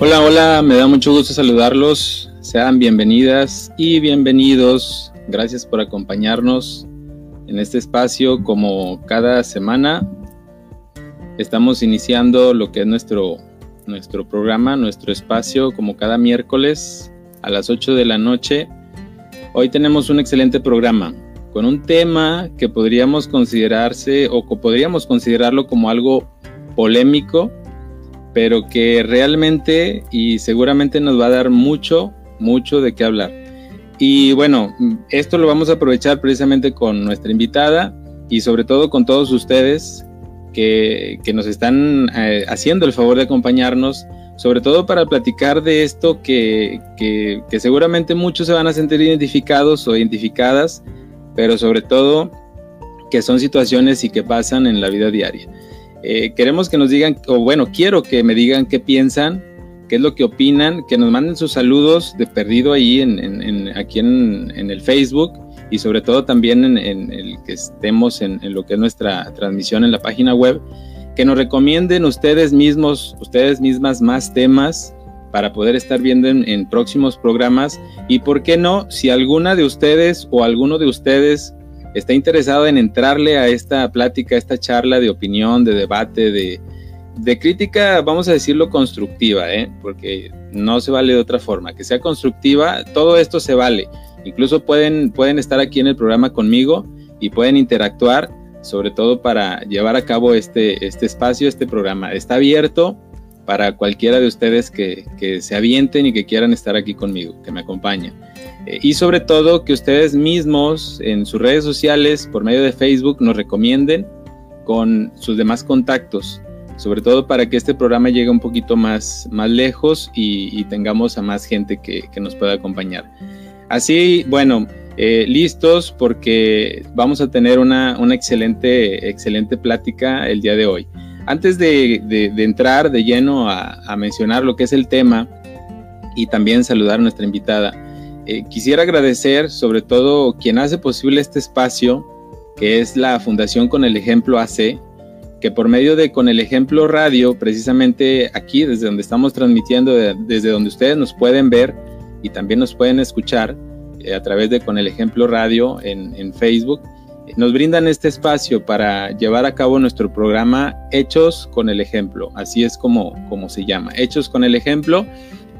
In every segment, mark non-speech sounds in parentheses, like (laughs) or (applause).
Hola, hola, me da mucho gusto saludarlos. Sean bienvenidas y bienvenidos. Gracias por acompañarnos en este espacio como cada semana. Estamos iniciando lo que es nuestro, nuestro programa, nuestro espacio como cada miércoles a las 8 de la noche. Hoy tenemos un excelente programa con un tema que podríamos considerarse o podríamos considerarlo como algo polémico pero que realmente y seguramente nos va a dar mucho, mucho de qué hablar. Y bueno, esto lo vamos a aprovechar precisamente con nuestra invitada y sobre todo con todos ustedes que, que nos están eh, haciendo el favor de acompañarnos, sobre todo para platicar de esto que, que, que seguramente muchos se van a sentir identificados o identificadas, pero sobre todo que son situaciones y que pasan en la vida diaria. Eh, queremos que nos digan, o bueno, quiero que me digan qué piensan, qué es lo que opinan, que nos manden sus saludos de perdido ahí en, aquí en, el Facebook y sobre todo también en, el que estemos en, lo que es nuestra transmisión en la página web, que nos recomienden ustedes mismos, ustedes mismas más temas para poder estar viendo en próximos programas. Y por qué no, si alguna de ustedes o alguno de ustedes está interesado en entrarle a esta plática, a esta charla de opinión, de debate, de, crítica, vamos a decirlo constructiva, ¿eh? porque no se vale de otra forma, que sea constructiva, todo esto se vale. Incluso pueden, pueden estar aquí en el programa conmigo y pueden interactuar, sobre todo para llevar a cabo este, este espacio, este programa. Está abierto para cualquiera de ustedes que, que se avienten y que quieran estar aquí conmigo, que me acompañen. Eh, y sobre todo que ustedes mismos en sus redes sociales, por medio de Facebook, nos recomienden con sus demás contactos, sobre todo para que este programa llegue un poquito más, más lejos y, tengamos a más gente que, nos pueda acompañar. Así, bueno, eh, listos porque vamos a tener una, excelente, excelente plática el día de hoy. Antes de, entrar de lleno a, a mencionar lo que es el tema y también saludar a nuestra invitada, eh, quisiera agradecer sobre todo quien hace posible este espacio, que es la Fundación Con el Ejemplo AC, que por medio de Con el Ejemplo Radio, precisamente aquí, desde donde estamos transmitiendo, desde donde ustedes nos pueden ver y también nos pueden escuchar eh, a través de Con el Ejemplo Radio en, Facebook, nos brindan este espacio para llevar a cabo nuestro programa Hechos con el Ejemplo, así es como, como se llama, Hechos con el Ejemplo,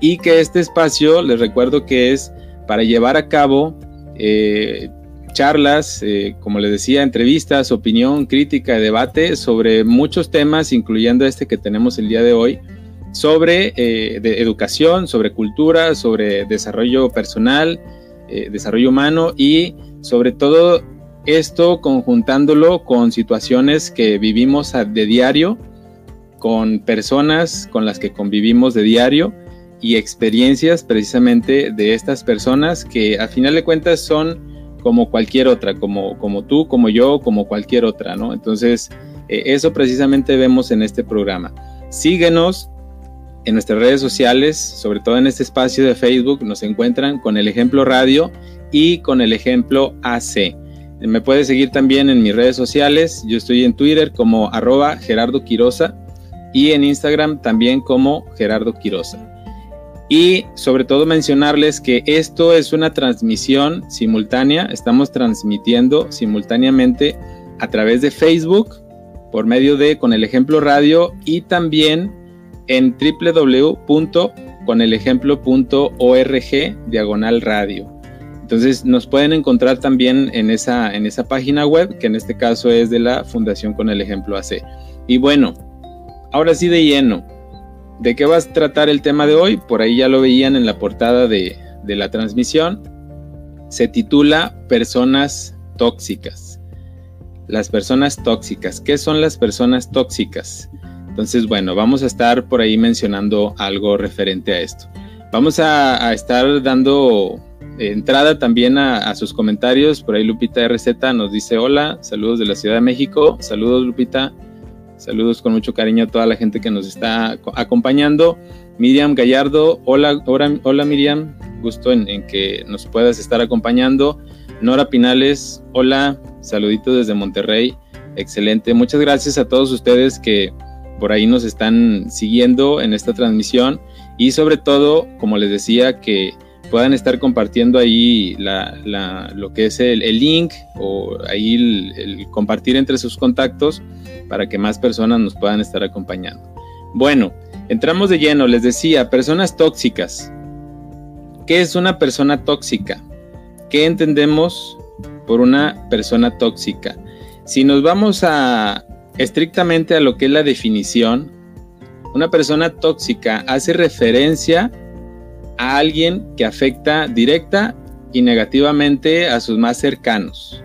y que este espacio, les recuerdo que es para llevar a cabo eh, charlas, eh, como les decía, entrevistas, opinión, crítica, debate sobre muchos temas, incluyendo este que tenemos el día de hoy, sobre eh, educación, sobre cultura, sobre desarrollo personal, desarrollo humano y sobre todo esto conjuntándolo con situaciones que vivimos de diario, con personas con las que convivimos de diario y experiencias precisamente de estas personas que a final de cuentas son como cualquier otra, como, como tú, como yo, como cualquier otra, ¿no? Entonces, eh, eso precisamente vemos en este programa. Síguenos en nuestras redes sociales, sobre todo en este espacio de Facebook, nos encuentran con el ejemplo radio y con el ejemplo AC. Me puedes seguir también en mis redes sociales, yo estoy en Twitter como arroba Gerardo Quirosa y en Instagram también como Gerardo Quirosa. Y sobre todo mencionarles que esto es una transmisión simultánea, estamos transmitiendo simultáneamente a través de Facebook por medio de Con el Ejemplo Radio y también en www.conelejemplo.org diagonal radio. Entonces nos pueden encontrar también en esa, en esa página web, que en este caso es de la Fundación Con el Ejemplo AC. Y bueno, ahora sí de lleno, ¿De qué va a tratar el tema de hoy? Por ahí ya lo veían en la portada de, la transmisión. Se titula Personas tóxicas. Las personas tóxicas. ¿Qué son las personas tóxicas? Entonces, bueno, vamos a estar por ahí mencionando algo referente a esto. Vamos a, estar dando entrada también a, a, sus comentarios. Por ahí Lupita RZ nos dice hola, saludos de la Ciudad de México. Saludos Lupita. Saludos con mucho cariño a toda la gente que nos está acompañando. Miriam Gallardo, hola, hola, Miriam, gusto en, que nos puedas estar acompañando. Nora Pinales, hola, saludito desde Monterrey, excelente. Muchas gracias a todos ustedes que por ahí nos están siguiendo en esta transmisión y sobre todo, como les decía, que puedan estar compartiendo ahí lo que es el, link o ahí el, compartir entre sus contactos para que más personas nos puedan estar acompañando. Bueno, entramos de lleno, les decía, personas tóxicas. ¿Qué es una persona tóxica? ¿Qué entendemos por una persona tóxica? Si nos vamos a estrictamente a lo que es la definición, una persona tóxica hace referencia a alguien que afecta directa y negativamente a sus más cercanos,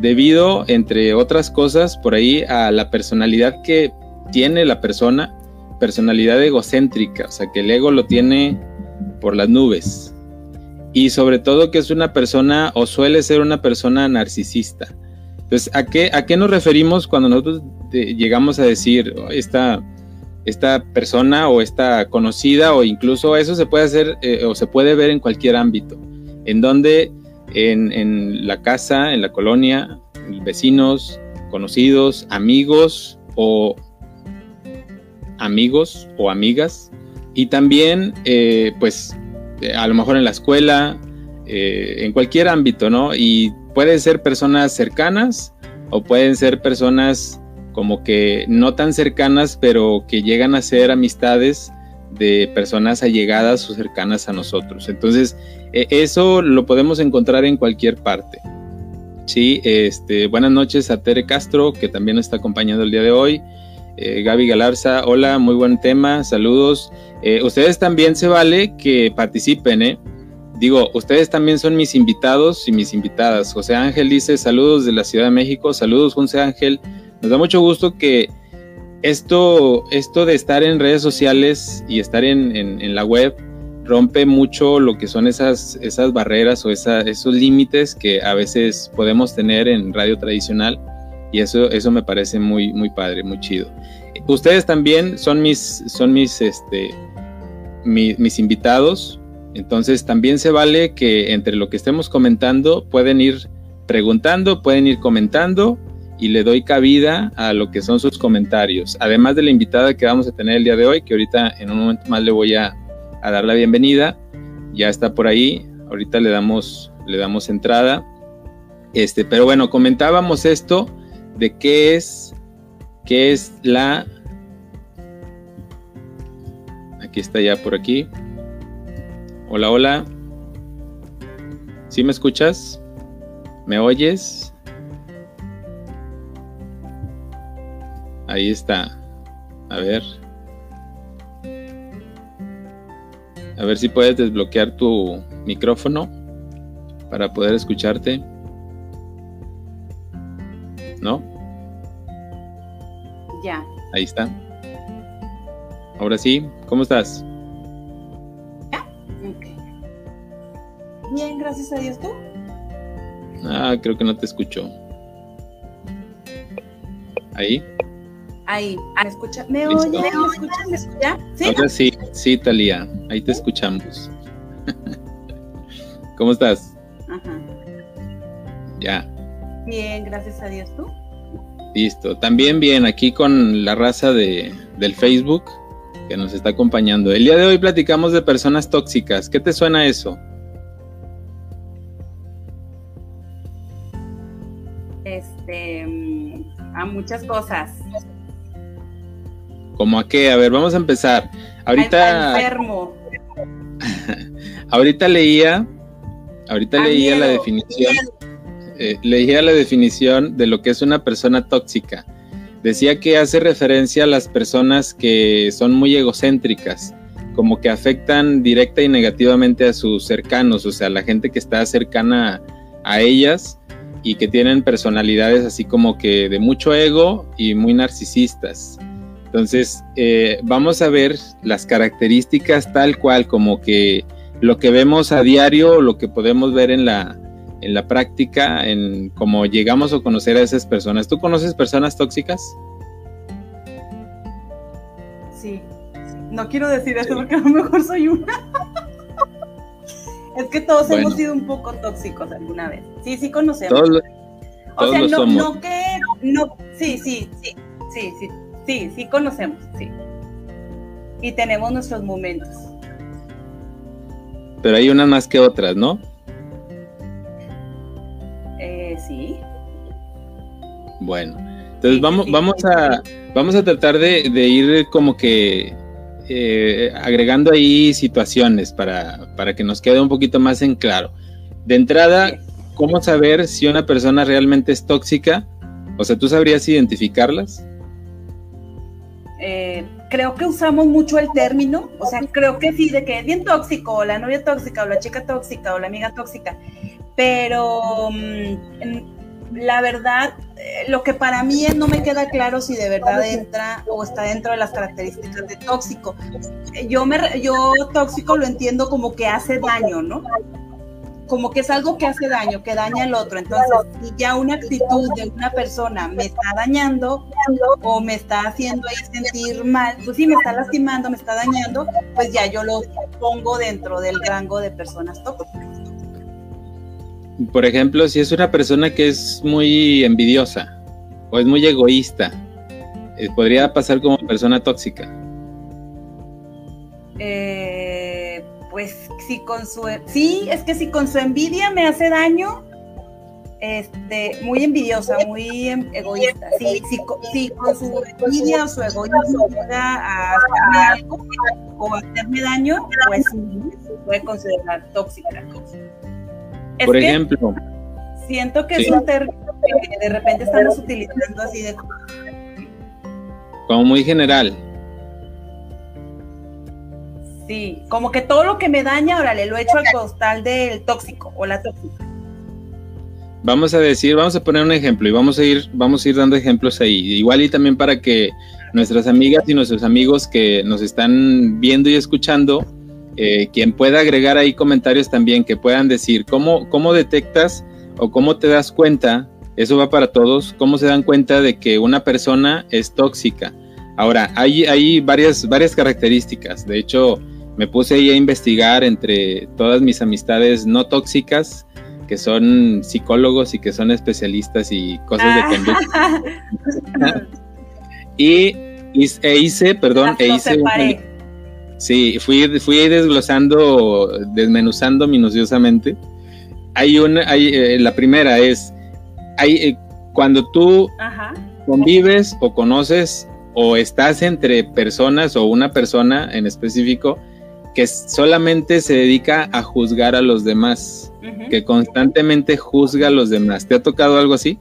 debido, entre otras cosas, por ahí a la personalidad que tiene la persona, personalidad egocéntrica, o sea, que el ego lo tiene por las nubes. Y sobre todo que es una persona o suele ser una persona narcisista. Entonces, ¿a qué, a qué nos referimos cuando nosotros llegamos a decir, oh, esta esta persona o esta conocida o incluso eso se puede hacer eh, o se puede ver en cualquier ámbito, en donde en, la casa, en la colonia, vecinos, conocidos, amigos o amigos o amigas y también eh, pues eh, a lo mejor en la escuela, en cualquier ámbito, ¿no? Y pueden ser personas cercanas o pueden ser personas como que no tan cercanas, pero que llegan a ser amistades de personas allegadas o cercanas a nosotros. Entonces, e, eso lo podemos encontrar en cualquier parte. Sí, este, buenas noches a Tere Castro, que también nos está acompañando el día de hoy. Eh, Gaby Galarza, hola, muy buen tema, saludos. Eh, ustedes también se vale que participen, ¿eh? Digo, ustedes también son mis invitados y mis invitadas. José Ángel dice saludos de la Ciudad de México, saludos José Ángel. Nos da mucho gusto que esto, esto de estar en redes sociales y estar en, la web rompe mucho lo que son esas, barreras o esos límites que a veces podemos tener en radio tradicional y eso, eso me parece muy, muy padre, muy chido. Ustedes también son mis, son mis, este, mis invitados, entonces también se vale que entre lo que estemos comentando pueden ir preguntando, pueden ir comentando y le doy cabida a lo que son sus comentarios. Además de la invitada que vamos a tener el día de hoy, que ahorita en un momento más le voy a, dar la bienvenida. Ya está por ahí, ahorita le damos, le damos entrada. Este, pero bueno, comentábamos esto de qué es, qué es la. Aquí está ya por aquí. Hola, hola. ¿Sí me escuchas? ¿Me oyes? Ahí está. A ver. A ver si puedes desbloquear tu micrófono para poder escucharte. ¿No? Ya. Ahí está. Ahora sí, ¿cómo estás? Ya. Bien, gracias a Dios, ¿tú? Ah, creo que no te escucho. Ahí. Ahí, ¿me escucha? ¿Me oye? ¿Me escucha? ¿Me escucha? ¿Sí? Ahora sí, sí, Talía, ahí te escuchamos. (laughs) ¿Cómo estás? Ajá. Ya. Bien, gracias a Dios, ¿tú? Listo. También bien, aquí con la raza de, del Facebook que nos está acompañando. El día de hoy platicamos de personas tóxicas. ¿Qué te suena eso? Este, mm, a muchas cosas. ¿Cómo a qué? A ver, vamos a empezar. Ahorita. enfermo. (laughs) ahorita leía. Ahorita leía la definición. Eh, leía la definición de lo que es una persona tóxica. Decía que hace referencia a las personas que son muy egocéntricas, como que afectan directa y negativamente a sus cercanos, o sea, la gente que está cercana a ellas y que tienen personalidades así como que de mucho ego y muy narcisistas. Entonces, eh, vamos a ver las características tal cual como que lo que vemos a diario, lo que podemos ver en la, en la práctica, en cómo llegamos a conocer a esas personas. ¿Tú conoces personas tóxicas? Sí. No quiero decir eso porque a lo mejor soy una. (laughs) es que todos hemos sido un poco tóxicos alguna vez. Sí, sí conocemos. Todos, o sea, no, no que. No, sí, sí, sí. Sí, sí, Sí, sí conocemos, sí. Y tenemos nuestros momentos. pero hay unas más que otras, ¿no? Eh, sí. Bueno, entonces vamos, vamos a vamos a tratar de, ir como que eh, agregando ahí situaciones para, para, que nos quede un poquito más en claro. De entrada, ¿cómo saber si una persona realmente es tóxica? O sea, ¿tú sabrías identificarlas? Eh, creo que usamos mucho el término, o sea, creo que sí, de que es bien tóxico, o la novia tóxica, o la chica tóxica, o la amiga tóxica, pero mm, la verdad, eh, lo que para mí no me queda claro si de verdad entra o está dentro de las características de tóxico. Yo, me, yo tóxico lo entiendo como que hace daño, ¿no? Como que es algo que hace daño, que daña al otro. Entonces, si ya una actitud de una persona me está dañando o me está haciendo ahí sentir mal, pues sí, me está lastimando, me está dañando, pues ya yo lo pongo dentro del rango de personas tóxicas. Por ejemplo, si es una persona que es muy envidiosa o es muy egoísta, eh, podría pasar como persona tóxica. Eh, pues si con su sí, es que si con su envidia me hace daño, este, muy envidiosa, muy em, egoísta. Si, si, con su envidia o su egoísmo llega a hacerme algo o hacerme daño, pues se puede considerar tóxica. Por ejemplo. Siento que es un término que de repente estamos utilizando así de... Como muy general. Sí, como que todo lo que me daña, ahora le lo echo al costal del tóxico o la tóxica. Vamos a decir, vamos a poner un ejemplo y vamos a ir, vamos a ir dando ejemplos ahí. Igual y también para que nuestras amigas y nuestros amigos que nos están viendo y escuchando, eh, quien pueda agregar ahí comentarios también que puedan decir cómo, cómo detectas o cómo te das cuenta, eso va para todos, cómo se dan cuenta de que una persona es tóxica. Ahora, hay, hay varias, varias características. De hecho, me puse ahí a investigar entre todas mis amistades no tóxicas, que son psicólogos y que son especialistas y cosas de ah. conducta. y, e hice, perdón, e hice Sí, fui, fui desglosando, desmenuzando minuciosamente. Hay una, hay, eh, la primera es, hay, eh, cuando tú convives o conoces o estás entre personas o una persona en específico que solamente se dedica a juzgar a los demás, que constantemente juzga a los demás. ¿Te ha tocado algo así?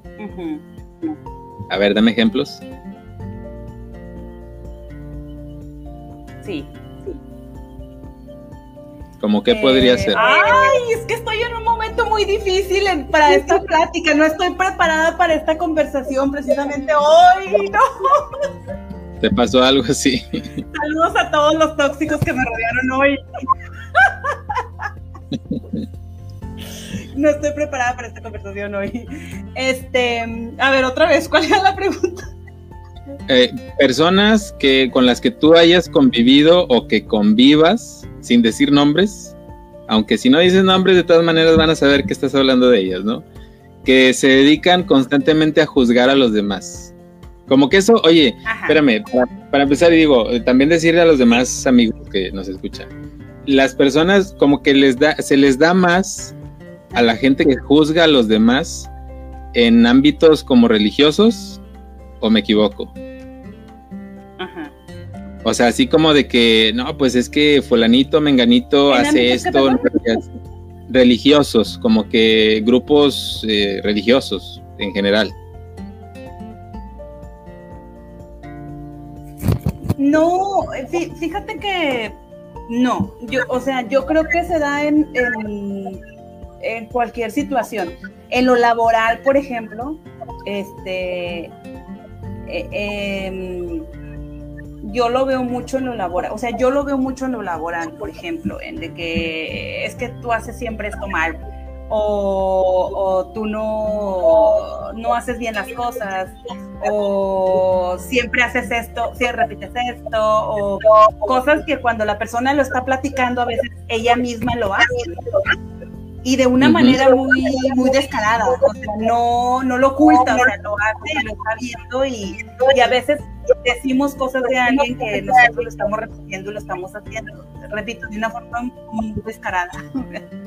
A ver, dame ejemplos. Sí, sí. ¿Cómo qué podría eh, ser? Ay, es que estoy en un momento muy difícil para esta (laughs) plática. No estoy preparada para esta conversación precisamente hoy. No. (laughs) ¿Te pasó algo así? Saludos a todos los tóxicos que me rodearon hoy. No estoy preparada para esta conversación hoy. Este, a ver, otra vez, ¿cuál era la pregunta? Eh, personas que con las que tú hayas convivido o que convivas sin decir nombres, aunque si no dices nombres de todas maneras van a saber que estás hablando de ellas, ¿no? Que se dedican constantemente a juzgar a los demás. Como que eso, oye, espérame, para, empezar, y digo, eh, también decirle a los demás amigos que nos escuchan, las personas como que les da, se les da más a la gente que juzga a los demás en ámbitos como religiosos, o me equivoco. Ajá. O sea, así como de que, no, pues es que fulanito, menganito hace esto, religiosos, como que grupos eh, religiosos en general. No, fíjate que no, yo, o sea, yo creo que se da en, en, cualquier situación. En lo laboral, por ejemplo, este, eh, yo lo veo mucho en lo laboral, o sea, yo lo veo mucho en lo laboral, por ejemplo, en de que es que tú haces siempre esto mal, o, tú no, no haces bien las cosas, o siempre haces esto, siempre repites esto, o cosas que cuando la persona lo está platicando a veces ella misma lo hace. Y de una manera muy, muy descarada, o sea, no, no lo oculta, o sea, lo hace, lo está viendo y, y a veces decimos cosas de alguien que nosotros lo estamos repitiendo y lo estamos haciendo. Repito, de una forma muy descarada. (laughs)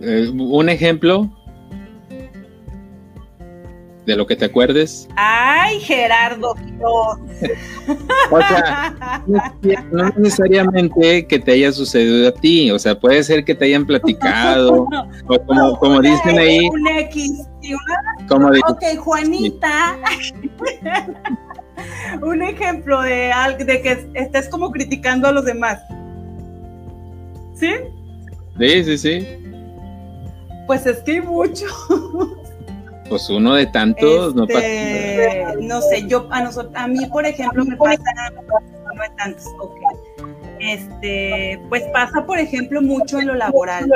Eh, un ejemplo de lo que te acuerdes. Ay, Gerardo. o sea, no necesariamente que te haya sucedido a ti, o sea, puede ser que te hayan platicado, o como, (laughs) como dicen ahí. Un X, como ok, Juanita. (laughs) un ejemplo de, de que estés como criticando a los demás. ¿Sí? Sí, sí, sí. Pues es que hay mucho. Pues uno de tantos no pasa. Este, no sé, yo a nosotros, a mí por ejemplo me pasa uno de tantos, Este, pues pasa por ejemplo mucho en lo laboral.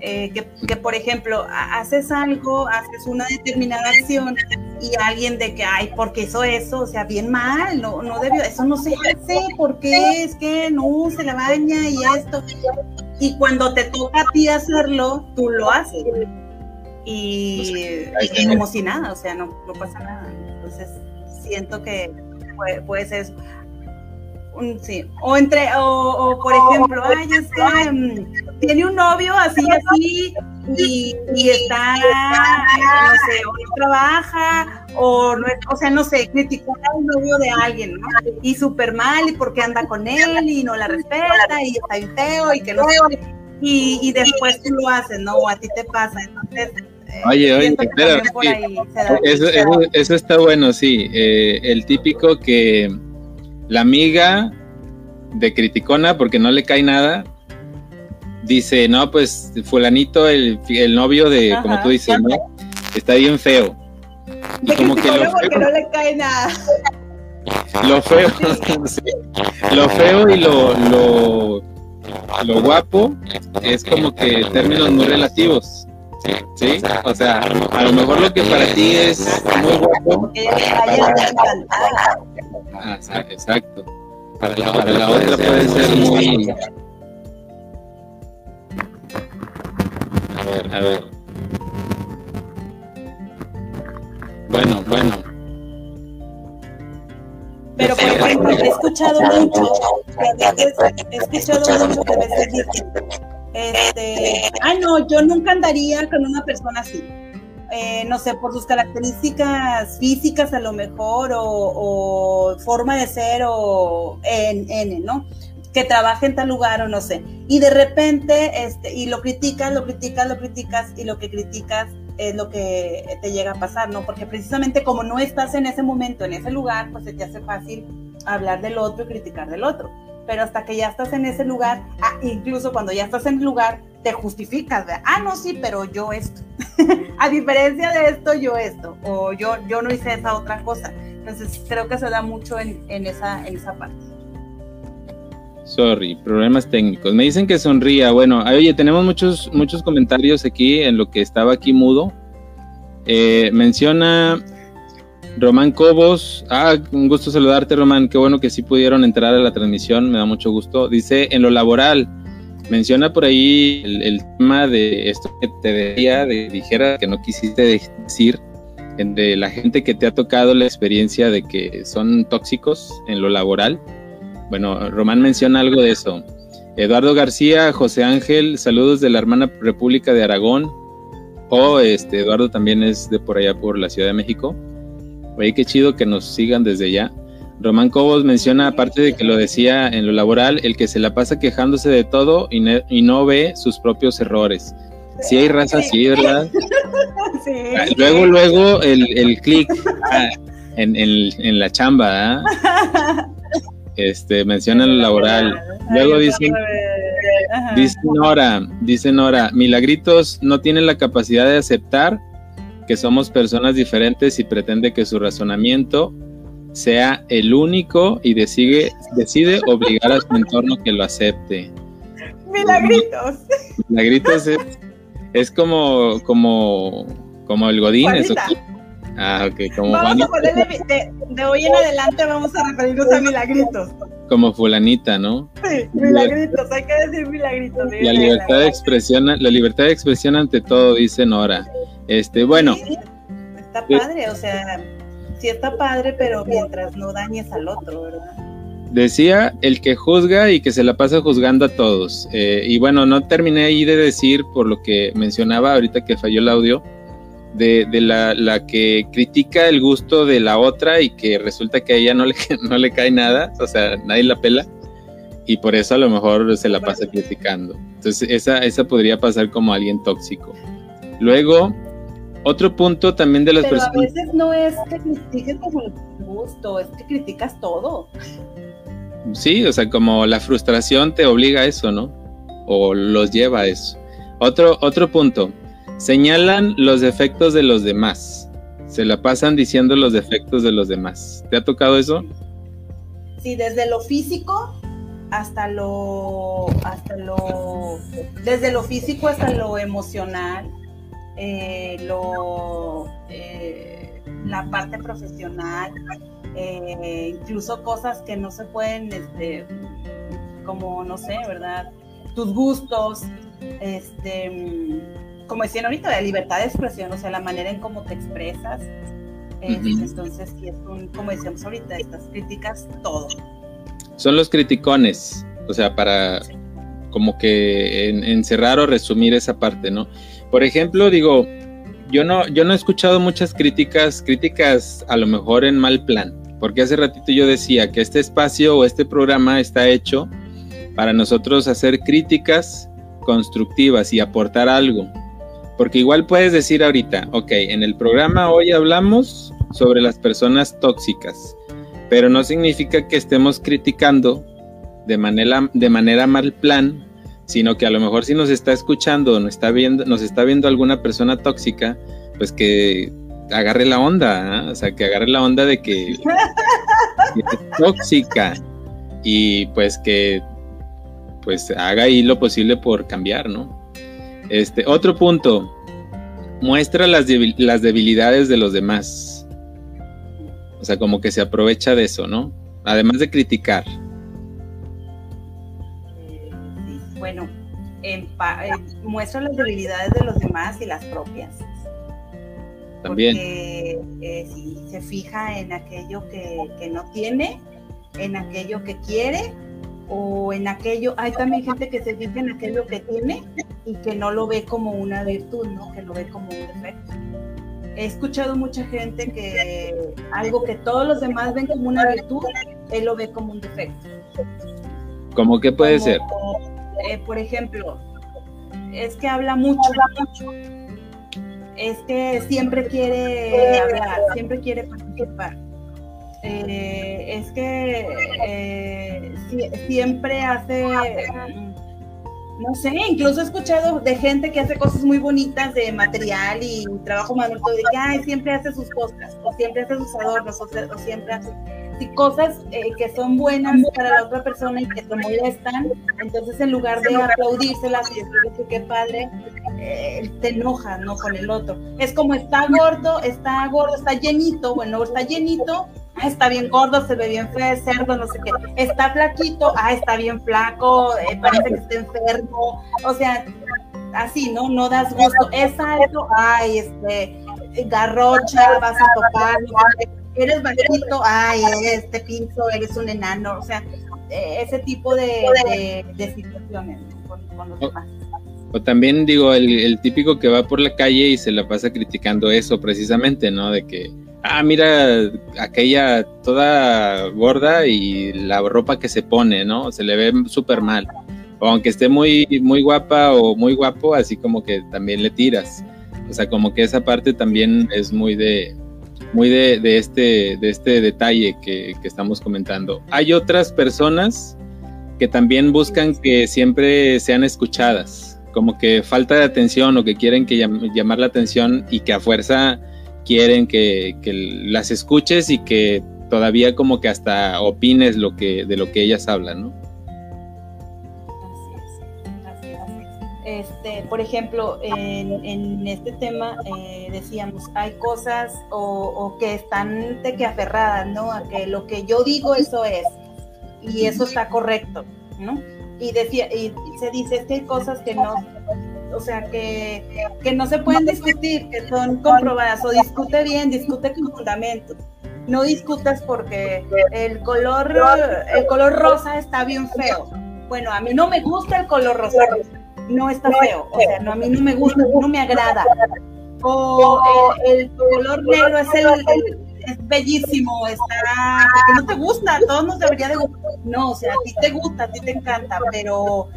Eh, que, que, por ejemplo haces algo, haces una determinada acción y alguien de que, ay, porque hizo eso, o sea, bien mal, no, no debió, eso no se hace, porque es que no se la baña y esto. Y cuando te toca a ti hacerlo, tú lo haces y, pues, como si nada, o sea, no, no, pasa nada. Entonces, siento que puede, ser eso. Sí. O entre, o, por ejemplo, ay, es que mm, tiene un novio así, así, y, y está, no sé, o no trabaja, o no, o sea, no sé, criticó al novio de alguien, ¿no? Y súper mal, y porque anda con él, y no la respeta, y está bien feo, y que no y, y después tú lo haces, ¿no? O a ti te pasa, entonces Oye, oye, espera, eso, está bueno, sí. Eh, el típico que la amiga de criticona, porque no le cae nada, dice, no, pues fulanito, el, el novio de, como tú dices, ¿no? Está bien feo. Y como que lo porque no le cae nada. Lo feo, (laughs) lo feo y lo, lo, lo guapo es como que términos muy relativos. Sí, o sea, a lo mejor lo que para ti es muy guapo. Ah, exacto. Para la, para la otra puede ser muy. A ver, a ver. Bueno, bueno. Pero por ejemplo, he escuchado mucho, he escuchado mucho que a veces dicen, este, ah, no, yo nunca andaría con una persona así. Eh, no sé, por sus características físicas a lo mejor, o, forma de ser, o en, N, ¿no? Que trabaje en tal lugar o no sé. Y de repente, este, y lo criticas, lo criticas, lo criticas, y lo que criticas es lo que te llega a pasar, ¿no? Porque precisamente como no estás en ese momento, en ese lugar, pues se te hace fácil hablar del otro y criticar del otro pero hasta que ya estás en ese lugar, ah, incluso cuando ya estás en el lugar, te justificas, de, ah, no, sí, pero yo esto, (laughs) a diferencia de esto, yo esto, o yo, yo no hice esa otra cosa. Entonces, creo que se da mucho en, en esa, en esa parte. Sorry, problemas técnicos. Me dicen que sonría. Bueno, oye, tenemos muchos, muchos comentarios aquí en lo que estaba aquí mudo. Eh, menciona Román Cobos, ah, un gusto saludarte, Román. Qué bueno que sí pudieron entrar a la transmisión, me da mucho gusto. Dice, en lo laboral, menciona por ahí el, tema de esto que te decía, de dijera que no quisiste decir, de la gente que te ha tocado la experiencia de que son tóxicos en lo laboral. Bueno, Román menciona algo de eso. Eduardo García, José Ángel, saludos de la hermana República de Aragón. O este Eduardo también es de por allá por la Ciudad de México. Oye, qué chido que nos sigan desde ya. Román Cobos menciona, aparte de que lo decía en lo laboral, el que se la pasa quejándose de todo y, no ve sus propios errores. Si hay raza, sí, ¿verdad? (laughs) Sí. Ah, luego, luego el, el clic ah, en, en, la chamba, ¿ah? Este, menciona lo laboral. Luego dicen, dice Nora, dice Nora, Milagritos no tienen la capacidad de aceptar que somos personas diferentes y pretende que su razonamiento sea el único y decide, decide obligar a su entorno que lo acepte. Milagritos. Milagritos es, es como, como, como el Godín. Eso, ah, ok, como vamos a ponerle, de, de, hoy en adelante vamos a referirnos a Milagritos. Como fulanita, ¿no? Sí, milagritos, hay que decir milagritos. La libertad de expresión, la libertad de expresión ante todo, dice Nora. Este, bueno. está padre, o sea, sí está padre, pero mientras no dañes al otro, ¿verdad? Decía el que juzga y que se la pasa juzgando a todos. Eh, y bueno, no terminé ahí de decir, por lo que mencionaba ahorita que falló el audio, de, la, la, que critica el gusto de la otra y que resulta que a ella no le, (laughs) no le cae nada, o sea, nadie la pela. Y por eso a lo mejor se la pasa criticando. Entonces, esa, esa podría pasar como alguien tóxico. Luego, otro punto también de las Pero A veces no es que critiques como el gusto, es que criticas todo. Sí, o sea, como la frustración te obliga a eso, ¿no? O los lleva a eso. Otro, otro punto, señalan los defectos de los demás. Se la pasan diciendo los defectos de los demás. ¿Te ha tocado eso? Sí, desde lo físico hasta lo, hasta lo, desde lo físico hasta lo emocional, eh, lo, eh, la parte profesional, eh, incluso cosas que no se pueden, este, como, no sé, ¿verdad? Tus gustos, este, como decían ahorita, la libertad de expresión, o sea, la manera en cómo te expresas. Entonces, sí es un, como decíamos ahorita, estas críticas, todo. Son los criticones, o sea, para como que encerrar o resumir esa parte, ¿no? Por ejemplo, digo, yo no, yo no he escuchado muchas críticas, críticas a lo mejor en mal plan, porque hace ratito yo decía que este espacio o este programa está hecho para nosotros hacer críticas constructivas y aportar algo. Porque igual puedes decir ahorita, ok, en el programa hoy hablamos sobre las personas tóxicas, pero no significa que estemos criticando de manera, de manera mal plan sino que a lo mejor si nos está escuchando, nos está viendo, nos está viendo alguna persona tóxica, pues que agarre la onda, ¿ah? o sea, que agarre la onda de que, (laughs) es tóxica y pues que pues haga ahí lo posible por cambiar, ¿no? Este, otro punto, muestra las, las debilidades de los demás. O sea, como que se aprovecha de eso, ¿no? Además de criticar. bueno, muestra las debilidades de los demás y las propias. También. Porque eh, si se fija en aquello que, no tiene, en aquello que quiere o en aquello, hay también gente que se fija en aquello que tiene y que no lo ve como una virtud, ¿no? Que lo ve como un defecto. He escuchado mucha gente que algo que todos los demás ven como una virtud, él lo ve como un defecto. ¿Cómo que puede ser? Eh, por ejemplo, es que habla mucho, mucho. Es que siempre quiere hablar, siempre quiere participar. Eh, es que eh, siempre hace, no sé, incluso he escuchado de gente que hace cosas muy bonitas de material y trabajo manual, de que siempre hace sus cosas, o siempre hace sus adornos, o siempre hace cosas eh, que son buenas para la otra persona y que te molestan, entonces en lugar de aplaudírselas y decirle que qué padre, eh, te enojas, ¿no? Con el otro. Es como está gordo, está gordo, está llenito, bueno, está llenito, ah, está bien gordo, se ve bien feo, cerdo, no sé qué. Está flaquito, ah, está bien flaco, eh, parece que está enfermo. O sea, así, ¿no? No das gusto. Es alto, ay, este, garrocha, vas a topar, eres bajito, ay, este piso, eres un enano, o sea, eh, ese tipo de, situaciones con, los demás. O también digo, el, típico que va por la calle y se la pasa criticando eso precisamente, ¿no? De que, ah, mira, aquella toda gorda y la ropa que se pone, ¿no? Se le ve súper mal. O aunque esté muy, muy guapa o muy guapo, así como que también le tiras. O sea, como que esa parte también es muy de, muy de, este, de este detalle que, estamos comentando. Hay otras personas que también buscan que siempre sean escuchadas, como que falta de atención o que quieren que llamar la atención y que a fuerza quieren que, las escuches y que todavía como que hasta opines lo que, de lo que ellas hablan, ¿no? Este, por ejemplo, en, este tema eh, decíamos, hay cosas o, que están de que aferradas, ¿no? A que lo que yo digo, eso es, y eso está correcto, ¿no? Y, decía, y se dice que hay cosas que no, o sea, que, que no se pueden discutir, que son comprobadas, o discute bien, discute con fundamentos. no discutas porque el color, el color rosa está bien feo. Bueno, a mí no me gusta el color rosa, no está feo, o sea, no, a mí no me gusta, no me agrada. O el, color negro es el, es bellísimo, está, no te gusta, a todos nos debería de gustar. No, o sea, a ti te gusta, a ti te encanta, pero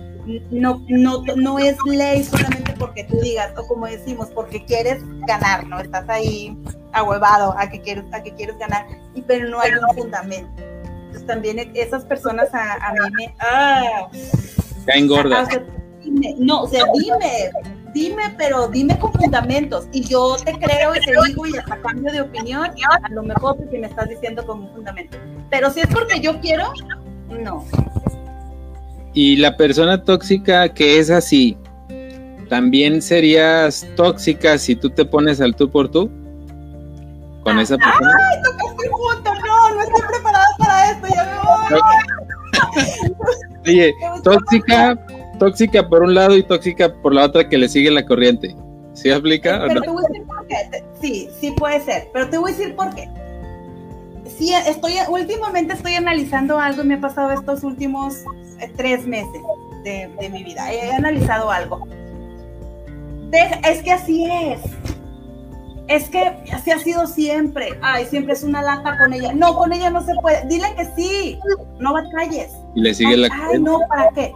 no, no, no es ley solamente porque tú digas, o como decimos, porque quieres ganar, ¿no? Estás ahí ahuevado a que quieres, a que quieres ganar, y, pero no hay un fundamento. Entonces también esas personas a, a mí me... Ah, Caen gordas. no, o sea, dime, dime, pero dime con fundamentos. Y yo te creo y te digo y hasta cambio de opinión, a lo mejor porque me estás diciendo con un fundamento. Pero si es porque yo quiero, no. Y la persona tóxica que es así, ¿también serías tóxica si tú te pones al tú por tú? Con esa persona. ¡Ay, tocaste punto! No, no estoy preparada para esto, ya me voy. Oye, (laughs) tóxica, tóxica por un lado y tóxica por la otra que le sigue la corriente. ¿Sí explica? Pero te voy a decir por qué. Sí, sí puede ser, pero te voy a decir por qué. Sí, estoy, últimamente estoy analizando algo y me ha pasado estos últimos tres meses de, de mi vida. He analizado algo. es que así es. Es que así ha sido siempre. Ay, siempre es una lata con ella. No, con ella no se puede. Dile que sí. No batalles. Y le sigue la Ay, no, ¿para qué?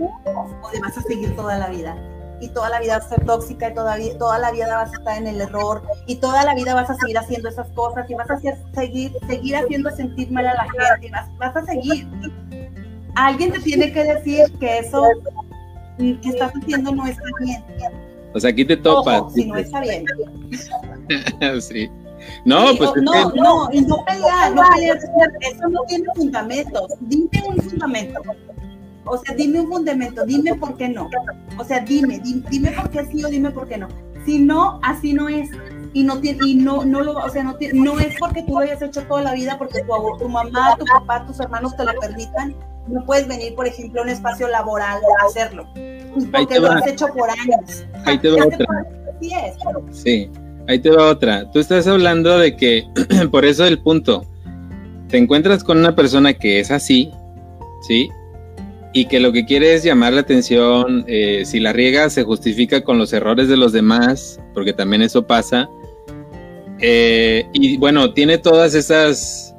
o vas a seguir toda la vida. Y toda la vida vas a ser tóxica y todavía, toda la vida vas a estar en el error y toda la vida vas a seguir haciendo esas cosas y vas a seguir, seguir haciendo sentir mal a la gente vas a seguir. Alguien te tiene que decir que eso que estás haciendo no está bien. O sea, aquí te topas. si no está bien. (laughs) sí. No, pues. no, no, y no pelear, no pelear. Eso no tiene fundamentos. Dime un fundamento. O sea, dime un fundamento, dime por qué no. O sea, dime, dime, por qué sí o dime por qué no. Si no, así no es. Y no tiene, y no, no lo, o sea, no, no es porque tú lo hayas hecho toda la vida, porque tu, tu mamá, tu papá, tus hermanos te lo permitan. No puedes venir, por ejemplo, a un espacio laboral a hacerlo. Porque lo has hecho por años. Ahí te va otra. Sí, es, sí, ahí te va otra. Tú estás hablando de que, (clears throat) por eso el punto, te encuentras con una persona que es así, ¿sí? y que lo que quiere es llamar la atención, eh, si la riega se justifica con los errores de los demás, porque también eso pasa. Eh, y bueno, tiene todas esas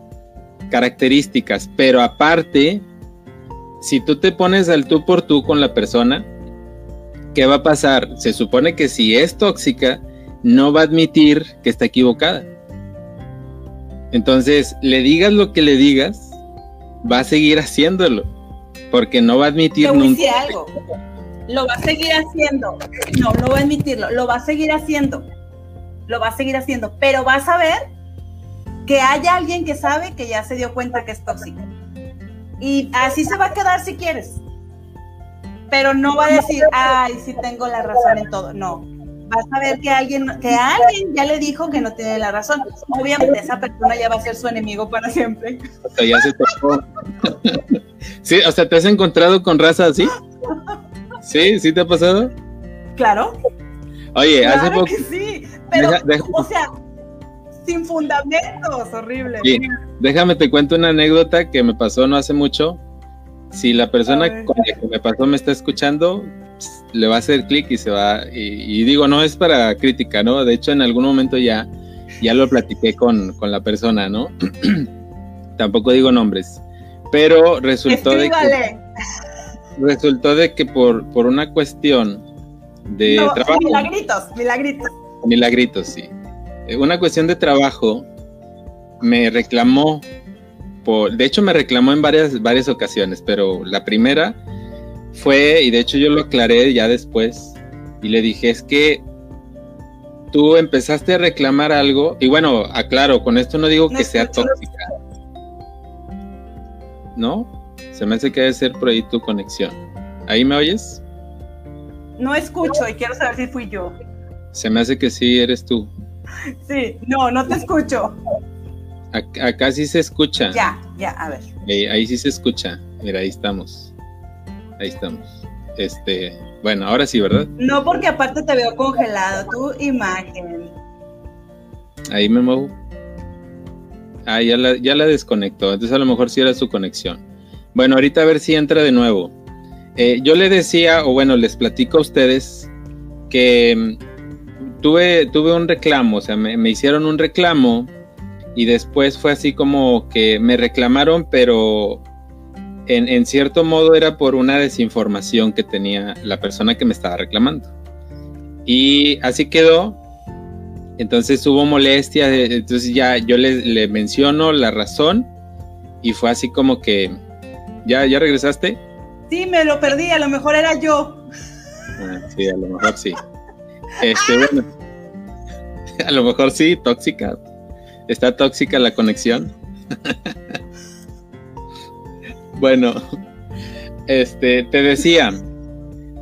características, pero aparte, si tú te pones al tú por tú con la persona, ¿qué va a pasar? Se supone que si es tóxica, no va a admitir que está equivocada. Entonces, le digas lo que le digas, va a seguir haciéndolo porque no va a admitir nunca. algo. Lo va a seguir haciendo. No, no va a admitirlo. Lo va a seguir haciendo. Lo va a seguir haciendo. Pero vas a ver que hay alguien que sabe que ya se dio cuenta que es tóxico. Y así se va a quedar si quieres. Pero no va a decir, ay, sí tengo la razón en todo. No, vas a ver que alguien, que alguien ya le dijo que no tiene la razón. Obviamente esa persona ya va a ser su enemigo para siempre. O sea, ya se tocó. (laughs) sí, o sea, ¿te has encontrado con raza así? ¿Sí? ¿Sí te ha pasado? Claro. Oye, hace poco. Que sí, pero, o sea, sin fundamentos, horrible. Sí, déjame te cuento una anécdota que me pasó no hace mucho. Si la persona con la que me pasó me está escuchando, le va a hacer clic y se va. Y, digo, no es para crítica, ¿no? De hecho, en algún momento ya, ya lo platiqué con, con la persona, ¿no? (clears throat) Tampoco digo nombres. Pero resultó de que. Resultó de que por, por una cuestión de trabajo. Milagritos, milagritos. Milagritos, sí. Eh, una cuestión de trabajo me reclamó. Por, de hecho, me reclamó en varias, varias ocasiones, pero la primera fue, y de hecho yo lo aclaré ya después, y le dije, es que tú empezaste a reclamar algo, y bueno, aclaro, con esto no digo que sea tóxica, ¿no? Se me hace que debe ser por ahí tu conexión. ¿Ahí me oyes? No escucho y quiero saber si fui yo. Se me hace que sí, eres tú. Sí, no, no te escucho. Acá, sí se escucha. Ya, ya, a ver. ahí sí se escucha. Mira, ahí estamos. Ahí estamos. Este, bueno, ahora sí, ¿verdad? No, porque aparte te veo congelado, tu imagen. Ahí me muevo. Ah, ya la, ya la desconectó. Entonces a lo mejor sí era su conexión. Bueno, ahorita a ver si entra de nuevo. Eh, yo le decía, o bueno, les platico a ustedes que mm, tuve, tuve un reclamo, o sea, me, hicieron un reclamo y después fue así como que me reclamaron, pero en, en, cierto modo era por una desinformación que tenía la persona que me estaba reclamando. Y así quedó. Entonces hubo molestia, entonces ya yo le, le menciono la razón y fue así como que, ¿ya, ya regresaste? Sí, me lo perdí, a lo mejor era yo. Ah, sí, a lo mejor sí. Este, bueno, (laughs) a lo mejor sí, tóxica. Está tóxica la conexión. (laughs) bueno, este, te decía,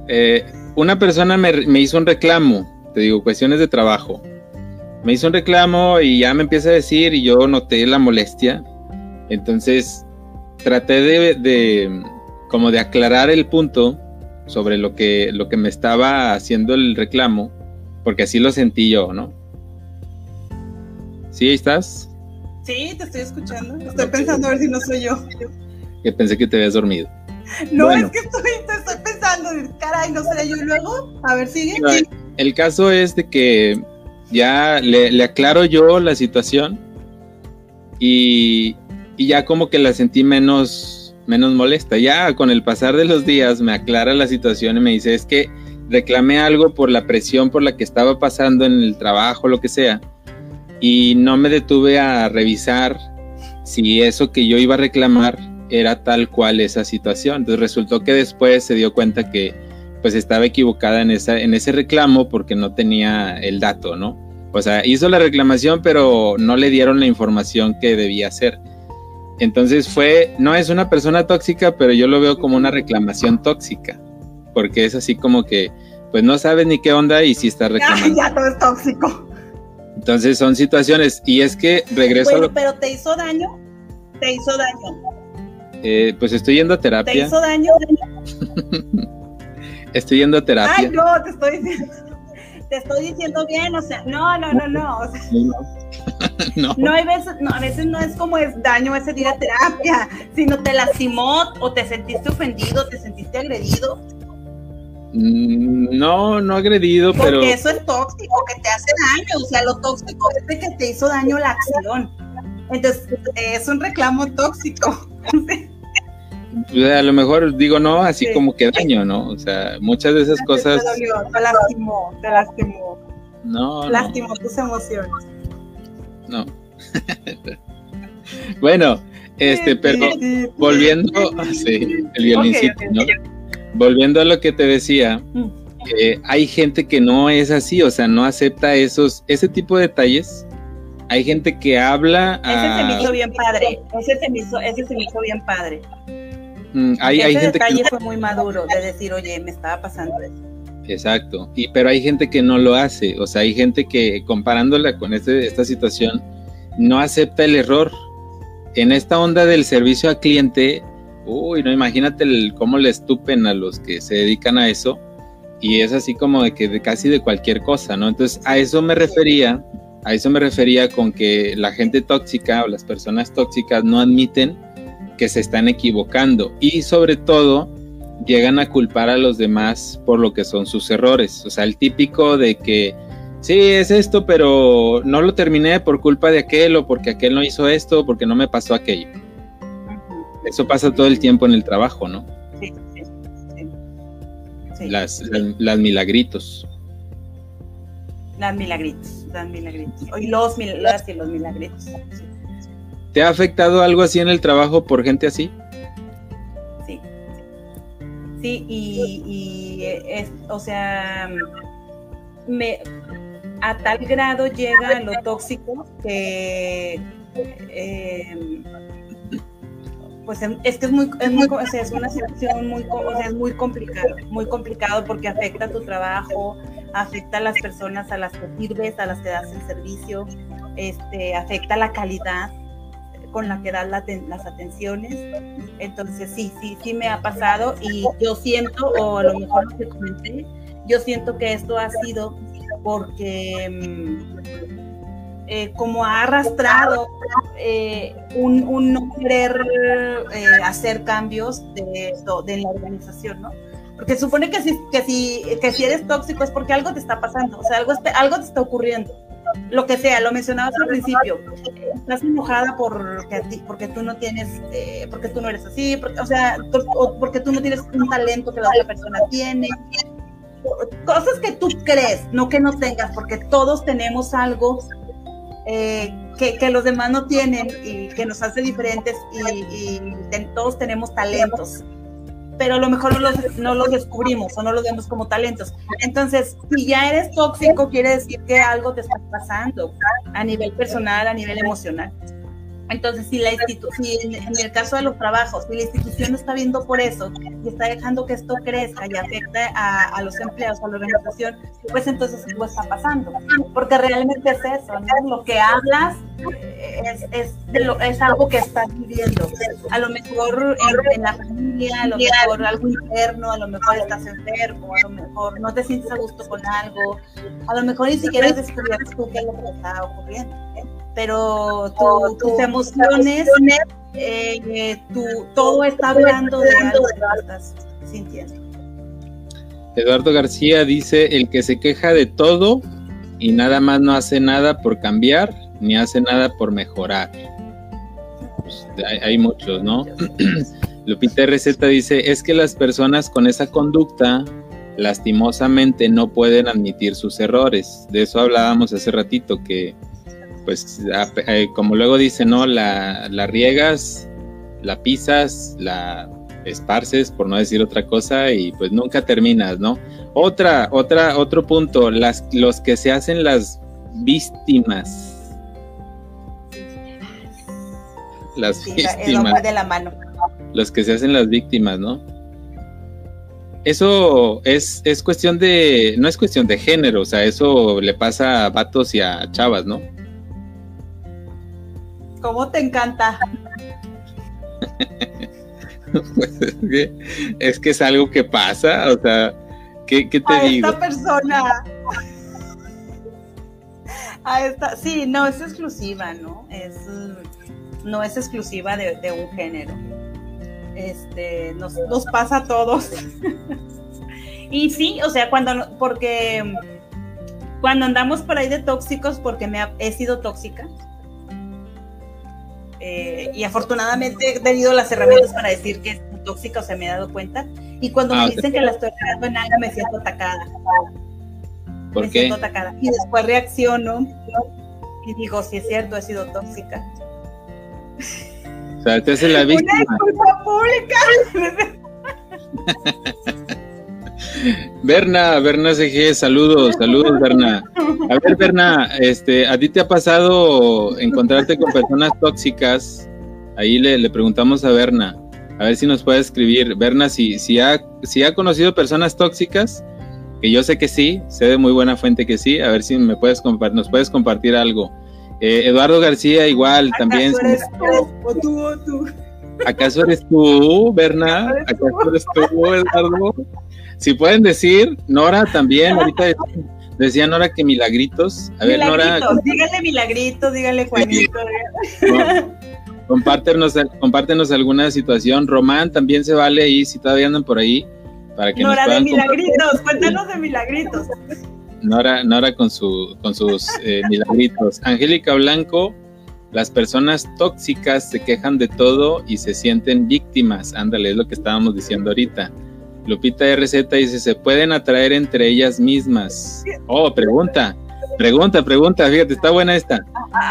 eh, una persona me, me, hizo un reclamo, te digo, cuestiones de trabajo. Me hizo un reclamo y ya me empieza a decir y yo noté la molestia. Entonces, traté de como de aclarar el punto sobre lo que, lo que me estaba haciendo el reclamo, porque así lo sentí yo, ¿no? ¿Sí ahí estás? Sí, te estoy escuchando. Estoy pensando a ver si no soy yo. Que pensé que te habías dormido. No, es que estoy, estoy pensando, caray, no seré yo y luego. A ver, sigue. el caso es de que ya le, le aclaro yo la situación y, y ya como que la sentí menos menos molesta. Ya con el pasar de los días me aclara la situación y me dice, es que reclamé algo por la presión por la que estaba pasando en el trabajo, lo que sea, y no me detuve a revisar si eso que yo iba a reclamar era tal cual esa situación. Entonces resultó que después se dio cuenta que pues estaba equivocada en, esa, en ese reclamo porque no tenía el dato, ¿no? O sea, hizo la reclamación pero no le dieron la información que debía hacer. Entonces fue, no es una persona tóxica, pero yo lo veo como una reclamación tóxica, porque es así como que, pues no sabes ni qué onda y si está reclamando. Ya, todo es tóxico. Entonces son situaciones, y es que regreso bueno, pero ¿te hizo daño? ¿Te hizo daño? Eh, pues estoy yendo a terapia. ¿Te hizo daño? (laughs) estoy yendo a terapia. Ay, no, te estoy diciendo, (laughs) te estoy diciendo bien, o sea, no, no, no, no. O sea, no. no. (laughs) hay veces, no, a veces no es como es daño ese día de terapia, sino te lastimó o te sentiste ofendido, te sentiste agredido. Mm, no, no agredido, Porque pero. eso es tóxico, que te hace daño. O sea, lo tóxico es de que te hizo daño la acción. Entonces, es un reclamo tóxico. a lo mejor digo no, así como que daño, ¿no? O sea, muchas de esas cosas. Te dolió, te lastimó, te lastimó. No. Lastimó tus emociones. No. (laughs) bueno, este, pero volviendo, (laughs) sí, el violincito, ¿no? Volviendo a lo que te decía, mm. hay gente que no es así, o sea, no acepta esos, ese tipo de detalles. Hay gente que habla. Ese se me hizo bien padre. Ese se me hizo, ese se me hizo bien padre. Mm, hay, hay gente detalle fue muy maduro de decir, oye, me estaba pasando eso. Exacto, y, pero hay gente que no lo hace, o sea, hay gente que comparándola con este, esta situación, no acepta el error. En esta onda del servicio al cliente, uy, no imagínate cómo le estupen a los que se dedican a eso, y es así como de que de casi de cualquier cosa, ¿no? Entonces, a eso me refería, a eso me refería con que la gente tóxica o las personas tóxicas no admiten que se están equivocando y sobre todo llegan a culpar a los demás por lo que son sus errores. O sea, el típico de que sí, es esto, pero no lo terminé por culpa de aquel o porque aquel no hizo esto o porque no me pasó aquello. Eso pasa todo el tiempo en el trabajo, ¿no? Sí, sí, sí. Las, las, milagritos. Las milagritos, las milagritos. Y los, los milagritos. ¿Te ha afectado algo así en el trabajo por gente así? Sí. Sí, y, es, o sea, me, a tal grado llega lo tóxico que em, pues em, es que es muy, es muy o sea, es una situación muy, o sea, es muy complicado, muy complicado porque afecta tu trabajo, afecta a las personas a las que sirves, a las que das el servicio, este, afecta la calidad con la que das las atenciones. Entonces sí, sí, sí me ha pasado y yo siento, o a lo mejor lo que comenté, yo siento que esto ha sido porque mm, eh, como ha arrastrado eh, un, no querer eh, hacer cambios de, de la organización, ¿no? Porque supone que si, que, si, que si eres tóxico es porque algo te está pasando, o sea, algo, algo te está ocurriendo. Lo que sea, lo mencionabas al principio. Estás enojada porque, porque tú no tienes, porque tú no eres así, o sea, porque tú no tienes un talento que la otra persona tiene. Cosas que tú crees, no que no tengas, porque todos tenemos algo eh, que, los demás no tienen y que nos hace diferentes y, todos tenemos talentos, pero a lo mejor no los, no los descubrimos o no los vemos como talentos. Entonces, si ya eres tóxico, quiere decir que algo te está pasando a nivel personal, a nivel emocional. Entonces, si, la si en, el caso de los trabajos, si la institución está viendo por eso y está dejando que esto crezca y afecte a, los empleados, a la organización, pues entonces algo está pasando. Porque realmente es eso, ¿no? Lo que hablas eh, es, algo que estás viviendo. A lo mejor en, la familia, a lo mejor algo interno, a lo mejor estás enfermo, a lo mejor no te sientes a gusto con algo, a lo mejor ni siquiera has descubierto tú qué es lo que está ocurriendo pero tus emociones, eh, todo está hablando de algo que estás sintiendo. Eduardo García dice, el que se queja de todo y nada más no hace nada por cambiar, ni hace nada por mejorar. Pues, hay, muchos, ¿no? (clears throat) Lupita RZ dice, es que las personas con esa conducta lastimosamente no pueden admitir sus errores. De eso hablábamos hace ratito, que pues eh, como luego dice, ¿no? La, la, riegas, la pisas, la esparces, por no decir otra cosa, y pues nunca terminas, ¿no? Otra, otra, otro punto, las, los que se hacen las víctimas. Las víctimas. de la mano. Los que se hacen las víctimas, ¿no? Eso es, es cuestión de, no es cuestión de género, o sea, eso le pasa a vatos y a chavas, ¿no? ¿Cómo te encanta? (laughs) pues es que, es algo que pasa, o sea, ¿qué, te a digo? Esta persona. A esta, sí, no es exclusiva, ¿no? Es, no es exclusiva de, un género. Este, nos, nos pasa a todos. (laughs) y sí, o sea, cuando, porque cuando andamos por ahí de tóxicos, porque me he sido tóxica, eh, y afortunadamente he tenido las herramientas para decir que es tóxica o se me he dado cuenta. Y cuando me ah, dicen que la estoy creando en algo, me siento atacada. ¿Por me qué? Siento atacada. Y después reacciono y digo, si es cierto, he sido tóxica. O sea, te hace la víctima. Una pública. (laughs) Berna, Berna CG, saludos, saludos Berna. A ver, Berna, este, ¿a ti te ha pasado encontrarte con personas tóxicas? Ahí le, preguntamos a Berna, a ver si nos puede escribir. Berna, si, si, ha, si ha conocido personas tóxicas, que yo sé que sí, sé de muy buena fuente que sí, a ver si me puedes nos puedes compartir algo. Eh, Eduardo García, igual, también. Eres o tú, o tú. ¿Acaso eres tú, Berna? ¿Acaso eres tú, Eduardo? Si pueden decir, Nora también, ahorita decía Nora que milagritos. A ver, Nora. Dígale milagritos, dígale Juanito. compártenos, compártenos alguna situación. Román también se vale ahí, si todavía andan por ahí. Para que Nora de milagritos, cuéntanos de milagritos. Nora, Nora con, su, con sus eh, milagritos. Angélica Blanco, las personas tóxicas se quejan de todo y se sienten víctimas. Ándale, es lo que estábamos diciendo ahorita. Lupita RZ dice, ¿se pueden atraer entre ellas mismas? Oh, pregunta, pregunta, pregunta, fíjate, está buena esta.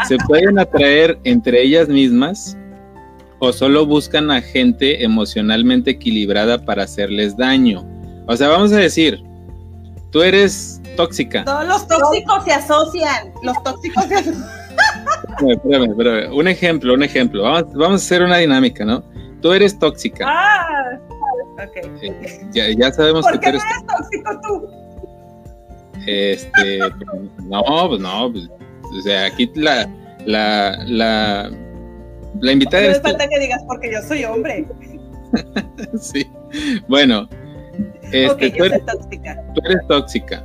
¿Se pueden atraer entre ellas mismas o solo buscan a gente emocionalmente equilibrada para hacerles daño? O sea, vamos a decir, tú eres tóxica. Todos los tóxicos se asocian, los tóxicos se asocian. (laughs) Espérame, espérame, Un ejemplo, un ejemplo. Vamos, vamos a hacer una dinámica, ¿no? Tú eres tóxica. Ah Ok. Ya, ya sabemos ¿Por que qué tú eres no eres tóxico tú? Este, no, pues no, pues, o sea, aquí la, la, la, la invitada. No es falta que digas porque yo soy hombre. (laughs) sí, bueno. Este, okay, tú, eres, tóxica. tú eres tóxica.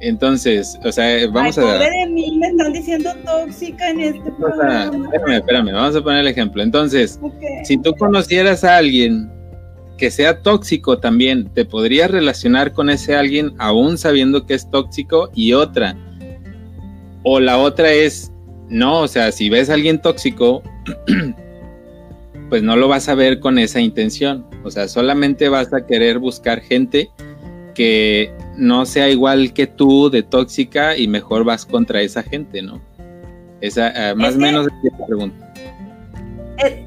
Entonces, o sea, vamos Ay, a... pobre de mí, me están diciendo tóxica en este programa. espérame, espérame, vamos a poner el ejemplo. Entonces, si tú conocieras a alguien que sea tóxico también, te podrías relacionar con ese alguien aún sabiendo que es tóxico y otra. O la otra es, no, o sea, si ves a alguien tóxico, (clears throat) pues no lo vas a ver con esa intención. O sea, solamente vas a querer buscar gente que no sea igual que tú de tóxica y mejor vas contra esa gente, ¿no? Esa, eh, más Es o menos es la pregunta.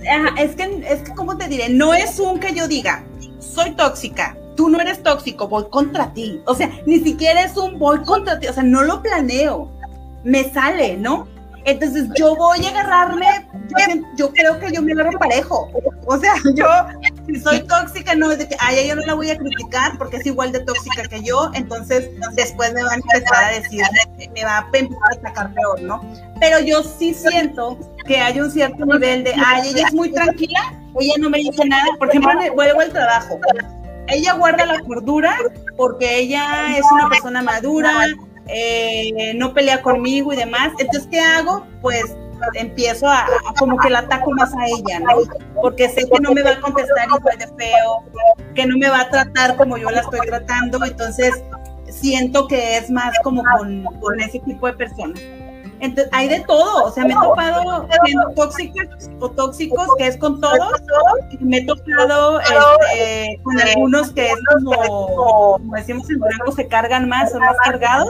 Ajá, es que, es que, ¿cómo te diré? No es un que yo diga, soy tóxica, tú no eres tóxico, voy contra ti. O sea, ni siquiera es un voy contra ti, o sea, no lo planeo, me sale, ¿no? Entonces yo voy a agarrarme, yo, creo que yo me agarro parejo. O sea, (laughs) yo, si soy tóxica, no es de que, ay, yo no la voy a criticar porque es igual de tóxica que yo, entonces después me van a empezar a decir, me va a empezar a sacar peor, ¿no? Pero yo sí siento que hay un cierto nivel de, ay, ella es muy tranquila, ella no me dice nada, por ejemplo, vuelvo al trabajo. Ella guarda la cordura porque ella es una persona madura, eh, no pelea conmigo y demás. Entonces, ¿qué hago? Pues empiezo a, como que la ataco más a ella, ¿no? Porque sé que no me va a contestar igual de feo, que no me va a tratar como yo la estoy tratando, entonces siento que es más como con, con ese tipo de personas. Entonces, hay de todo, o sea, me he topado gente tóxicos o tóxicos que es con todos, y me he topado este, con algunos que es como, como decimos en Durango, se cargan más, son más cargados,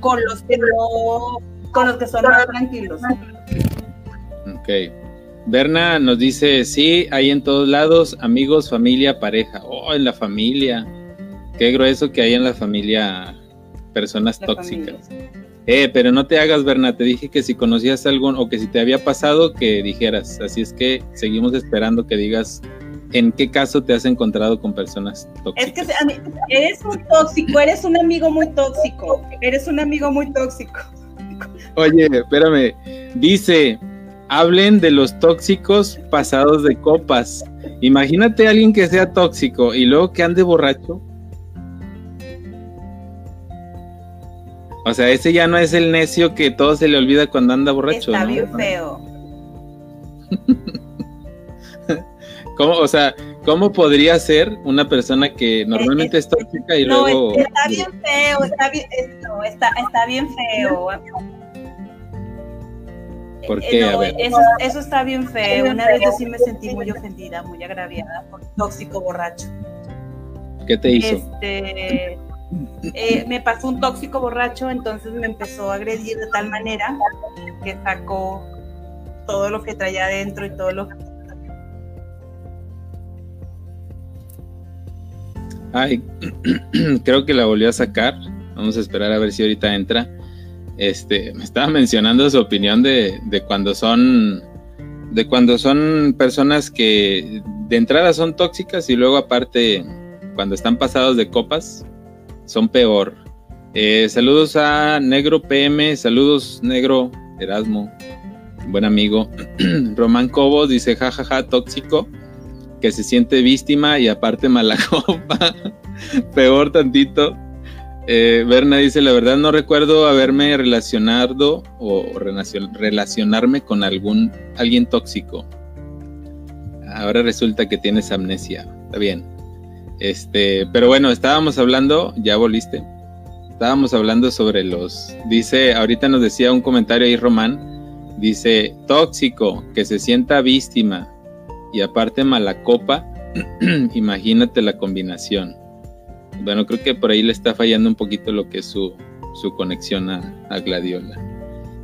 con los que no, con los que son más tranquilos. Ok. Berna nos dice, sí, hay en todos lados, amigos, familia, pareja. Oh, en la familia. Qué grueso que hay en la familia personas La tóxicas. familia. Eh, pero no te hagas, Berna, te dije que si conocías algún o que si te había pasado, que dijeras. Así es que seguimos esperando que digas en qué caso te has encontrado con personas tóxicas. Es que eres un tóxico, eres un amigo muy tóxico, eres un amigo muy tóxico. Oye, espérame. Dice, hablen de los tóxicos pasados de copas. Imagínate a alguien que sea tóxico y luego que ande borracho. O sea, ese ya no es el necio que todo se le olvida cuando anda borracho. Está ¿no? bien feo. (laughs) ¿Cómo, o sea, ¿cómo podría ser una persona que normalmente es tóxica y No, luego... es- está bien feo, está bien, no, está, está bien feo. ¿Por Eh, qué? A no, ver. eso, eso está bien feo. Una vez yo sí me sentí muy ofendida, muy agraviada por tóxico borracho. ¿Qué te hizo? Este, eh, me pasó un tóxico borracho, entonces me empezó a agredir de tal manera que sacó todo lo que traía adentro y todo lo que Ay, (clears throat) creo que la volvió a sacar. Vamos a esperar a ver si ahorita entra. Este, me estaba mencionando su opinión de, de cuando son de cuando son personas que de entrada son tóxicas y luego aparte cuando están pasados de copas son peor. Eh, saludos a Negro PM, saludos Negro Erasmo, buen amigo. (clears throat) Román Cobos dice jajaja tóxico que se siente víctima y aparte mala (laughs) copa. Peor tantito. Eh, Berna dice, la verdad no recuerdo haberme relacionado o relacion- relacionarme con algún alguien tóxico. Ahora resulta que tienes amnesia. Está bien. Este, pero bueno, estábamos hablando, ya volviste. Estábamos hablando sobre los. Dice, ahorita nos decía un comentario ahí, Román. Dice, tóxico, que se sienta víctima y aparte mala copa. (clears throat) Imagínate la combinación. Bueno, creo que por ahí le está fallando un poquito lo que es su, su conexión a, a Gladiola.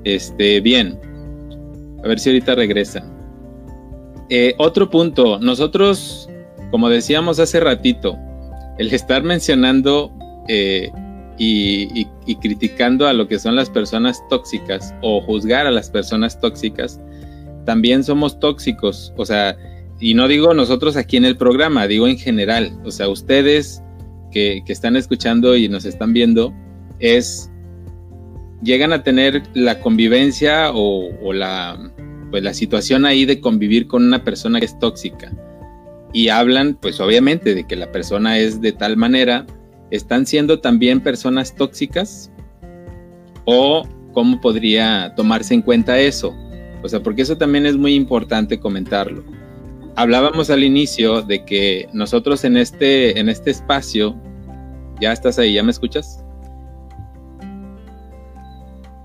Este, bien. A ver si ahorita regresa. Eh, otro punto. Nosotros, como decíamos hace ratito, el estar mencionando eh, y, criticando a lo que son las personas tóxicas o juzgar a las personas tóxicas, también somos tóxicos. O sea, y no digo nosotros aquí en el programa, digo en general. O sea, ustedes que, que están escuchando y nos están viendo, es llegan a tener la convivencia o, o la, pues la situación ahí de convivir con una persona que es tóxica. Y hablan, pues obviamente, de que la persona es de tal manera. ¿Están siendo también personas tóxicas? o cómo podría tomarse en cuenta eso. O sea, porque eso también es muy importante comentarlo. Hablábamos al inicio de que nosotros en este, en este espacio, ya estás ahí, ¿ya me escuchas?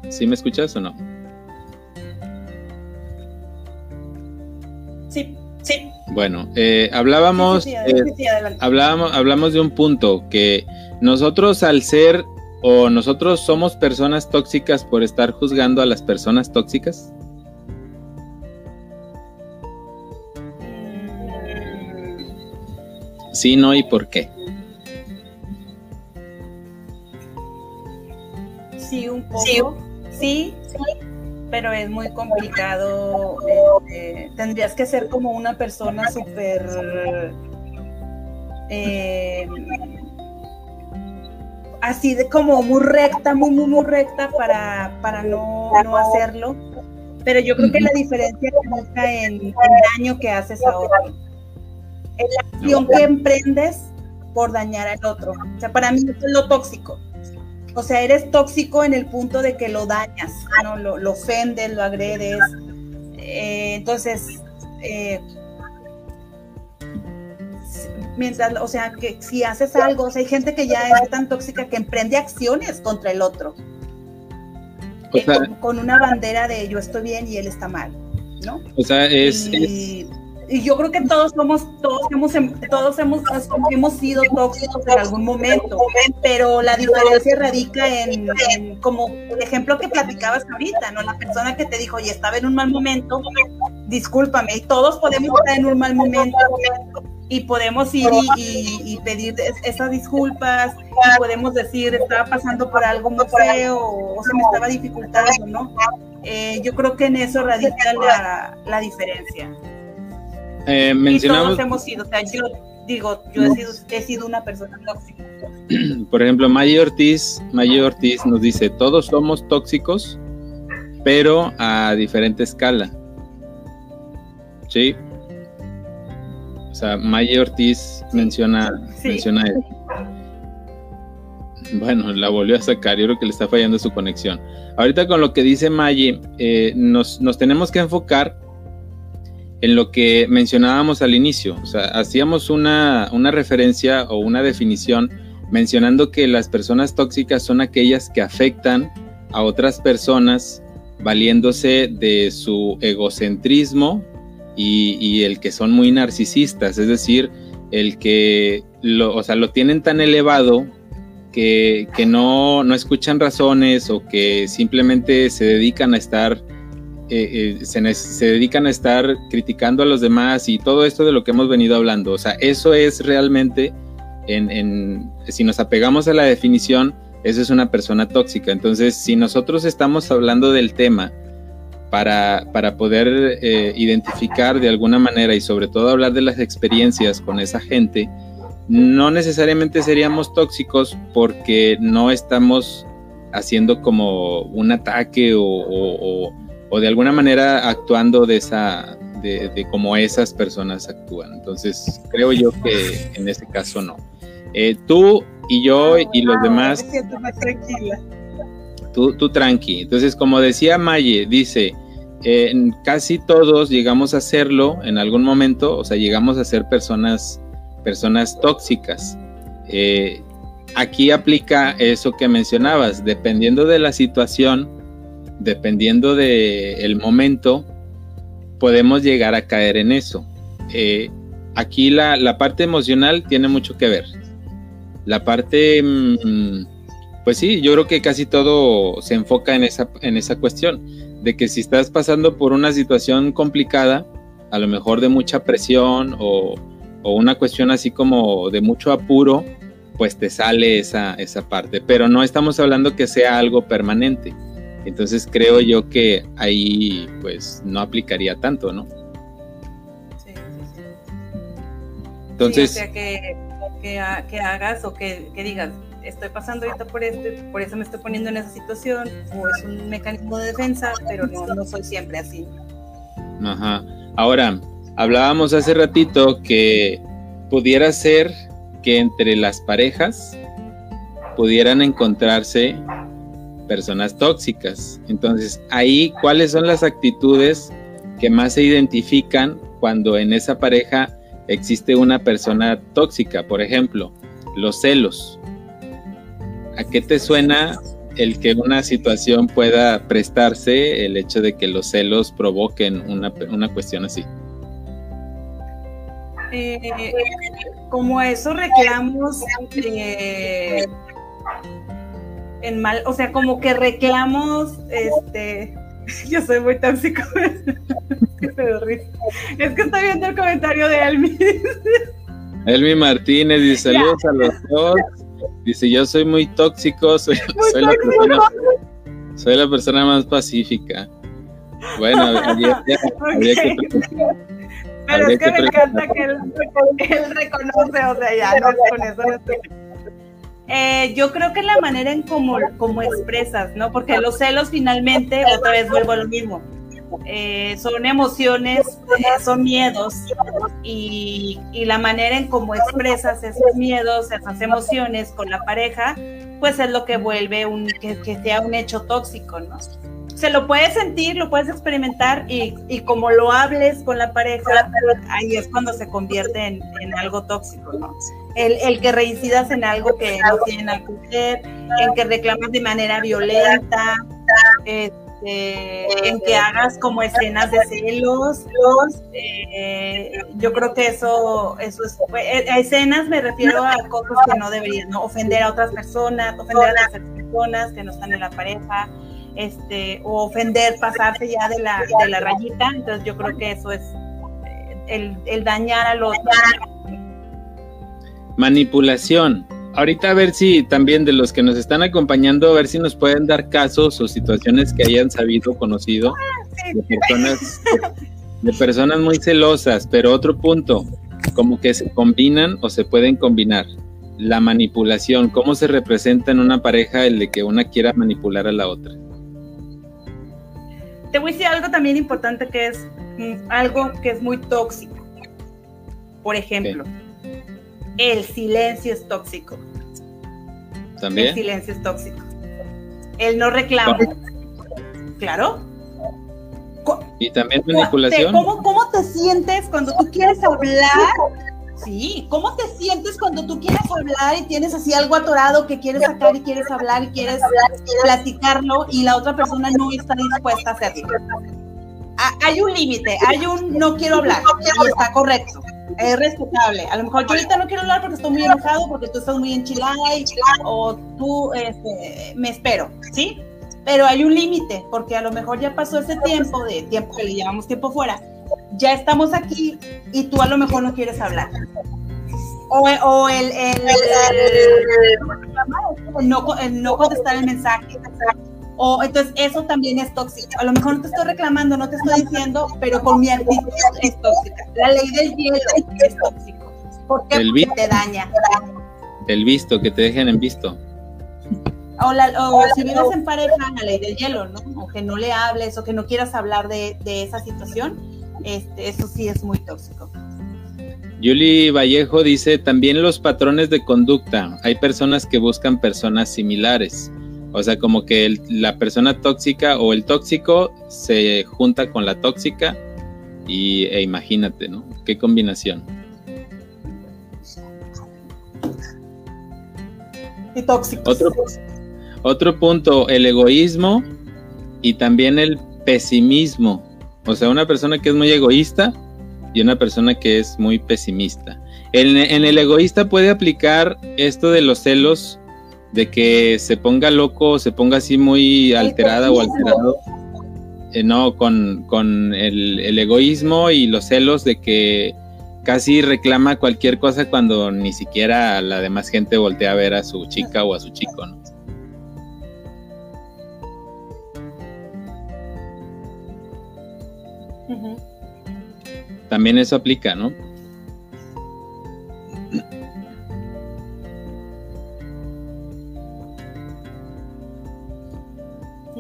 ¿Sí me escuchas o no? Bueno, eh, hablábamos, eh, hablábamos, hablamos de un punto que nosotros al ser o nosotros somos personas tóxicas por estar juzgando a las personas tóxicas. Sí, no y por qué. Sí, un poco. Sí, sí, pero es muy complicado. Este, tendrías que ser como una persona súper... Eh, así de como muy recta, muy, muy, muy recta para, para no, no hacerlo. Pero yo creo que la diferencia está en el daño que haces a otro. En la acción que emprendes por dañar al otro. O sea, para mí eso es lo tóxico. O sea, eres tóxico en el punto de que lo dañas, ¿no? lo, lo ofendes, lo agredes. Eh, entonces, eh, mientras, o sea, que si haces algo, o sea, hay gente que ya es tan tóxica que emprende acciones contra el otro. Eh, con, una bandera de yo estoy bien y él está mal, ¿no? O sea, es y yo creo que todos somos, todos hemos, em, todos hemos, hemos sido tóxicos en algún momento, pero la diferencia radica en, como el ejemplo que platicabas ahorita, ¿no? La persona que te dijo, y estaba en un mal momento, discúlpame, y todos podemos estar en un mal momento y podemos ir y, pedir esas disculpas, y podemos decir, estaba pasando por algo muy feo o, se me estaba dificultando, ¿no? Eh, yo creo que en eso radica la, la diferencia. Eh, mencionamos... Y todos hemos sido, o sea, yo digo, yo he, sido, he sido una persona tóxica. (clears throat) Por ejemplo, May Ortiz, May Ortiz nos dice, todos somos tóxicos, pero a diferente escala. ¿Sí? O sea, May Ortiz menciona, menciona eso. Bueno, la volvió a sacar, yo creo que le está fallando su conexión. Ahorita con lo que dice Maye, eh, nos, nos tenemos que enfocar en lo que mencionábamos al inicio. O sea, hacíamos una, referencia o una definición mencionando que las personas tóxicas son aquellas que afectan a otras personas valiéndose de su egocentrismo y, el que son muy narcisistas, es decir, el que lo, o sea, lo tienen tan elevado que, no, no, escuchan razones o que simplemente se dedican a estar eh, eh, se, dedican a estar criticando a los demás y todo esto de lo que hemos venido hablando. O sea, eso es realmente, en, si nos apegamos a la definición, eso es una persona tóxica. Entonces, si nosotros estamos hablando del tema para, para poder eh, identificar de alguna manera y sobre todo hablar de las experiencias con esa gente, no necesariamente seríamos tóxicos porque no estamos haciendo como un ataque o de alguna manera actuando de esa, de, de cómo esas personas actúan. Entonces, creo yo que en este caso no. Eh, tú y yo y los demás. tranquila. Tú, tú tranqui. Entonces, como decía Maye, dice, eh, casi todos llegamos a hacerlo en algún momento, o sea, llegamos a ser personas, personas tóxicas. Eh, aquí aplica eso que mencionabas, dependiendo de la situación, dependiendo del momento, podemos llegar a caer en eso. Eh, aquí la, parte emocional tiene mucho que ver. La parte, mm, pues sí, yo creo que casi todo se enfoca en esa, en esa cuestión, de que si estás pasando por una situación complicada, a lo mejor de mucha presión o, o una cuestión así como de mucho apuro, pues te sale esa, esa parte. Pero no estamos hablando que sea algo permanente. Entonces creo yo que ahí pues no aplicaría tanto, ¿no? Sí, sí, sí. Entonces... o sea, que, que, hagas o que, digas, estoy pasando ahorita por esto y por eso me estoy poniendo en esa situación, o es un mecanismo de defensa, pero no, no soy siempre así. Ajá. Ahora, hablábamos hace ratito que pudiera ser que entre las parejas pudieran encontrarse personas tóxicas. Entonces, ahí, ¿cuáles son las actitudes que más se identifican cuando en esa pareja existe una persona tóxica? Por ejemplo, los celos. ¿A qué te suena el que una situación pueda prestarse el hecho de que los celos provoquen una, una cuestión así? Eh, como esos reclamos eh, en mal, o sea, como que reclamos, este, (laughs) yo soy muy tóxico. (laughs) es que estoy viendo el comentario de Elmi. (laughs) Elmi Martínez dice saludos a los dos. Dice, yo soy muy tóxico, soy, soy, La, persona, soy la persona más pacífica. Bueno, había que Pero es que, me encanta que él, reconoce, o sea, ya no, con eso no estoy eh, yo creo que la manera en cómo, como expresas, ¿no? Porque los celos finalmente, otra vez vuelvo a lo mismo, eh, son emociones, eh, son miedos y, y, la manera en cómo expresas esos miedos, esas emociones con la pareja, pues es lo que vuelve un, que, que sea un hecho tóxico, ¿no? se lo puedes sentir, lo puedes experimentar y, y, como lo hables con la pareja, ahí es cuando se convierte en, en algo tóxico, ¿no? El, el, que reincidas en algo que no tiene nada que ver, en que reclamas de manera violenta, este, en que hagas como escenas de celos. Eh, yo creo que eso, eso es. Eh, escenas me refiero a cosas que no deberían, ¿no? Ofender a otras personas, ofender a las personas que no están en la pareja este, o ofender, pasarse ya de la, de la rayita. Entonces yo creo que eso es eh, el, dañar a los... Manipulación. Ahorita a ver si también de los que nos están acompañando, a ver si nos pueden dar casos o situaciones que hayan sabido, conocido, de personas, de personas muy celosas, pero otro punto, como que se combinan o se pueden combinar. La manipulación, ¿cómo se representa en una pareja el de que una quiera manipular a la otra? te voy a decir algo también importante que es mm, algo que es muy tóxico. Por ejemplo, el silencio es tóxico. ¿También? El silencio es tóxico. El no reclamo. Claro. Y también manipulación. ¿Cómo, ¿Cómo te sientes cuando tú quieres hablar Sí, ¿cómo te sientes cuando tú quieres hablar y tienes así algo atorado que quieres sacar y quieres hablar y quieres platicarlo y la otra persona no está dispuesta a hacerlo? Ah, hay un límite, hay un no quiero hablar y está correcto, es respetable. A lo mejor yo ahorita no quiero hablar porque estoy muy enojado, porque tú estás muy enchilada o tú este, me espero, ¿sí? Pero hay un límite, porque a lo mejor ya pasó ese tiempo de tiempo que le llevamos tiempo fuera ya estamos aquí y tú a lo mejor no quieres hablar. O, el, no, contestar el mensaje. O entonces eso también es tóxico. A lo mejor no te estoy reclamando, no te estoy diciendo, pero con mi actitud es tóxica. La ley del hielo es tóxico. Porque te daña. El visto, que te dejen en visto. O, si vives en pareja, la ley del hielo, ¿no? O que no le hables o que no quieras hablar de, de esa situación este, eso sí es muy tóxico. Yuli Vallejo dice, también los patrones de conducta. Hay personas que buscan personas similares. O sea, como que la persona tóxica o el tóxico se junta con la tóxica y, e imagínate, ¿no? Qué combinación. Y tóxico. Otro, otro punto, el egoísmo y también el pesimismo. O sea, una persona que es muy egoísta y una persona que es muy pesimista. En, el egoísta puede aplicar esto de los celos, de que se ponga loco, se ponga así muy alterada o alterado. Eh, no, con, el, el, egoísmo y los celos de que casi reclama cualquier cosa cuando ni siquiera la demás gente voltea a ver a su chica o a su chico, ¿no? También eso aplica, ¿no?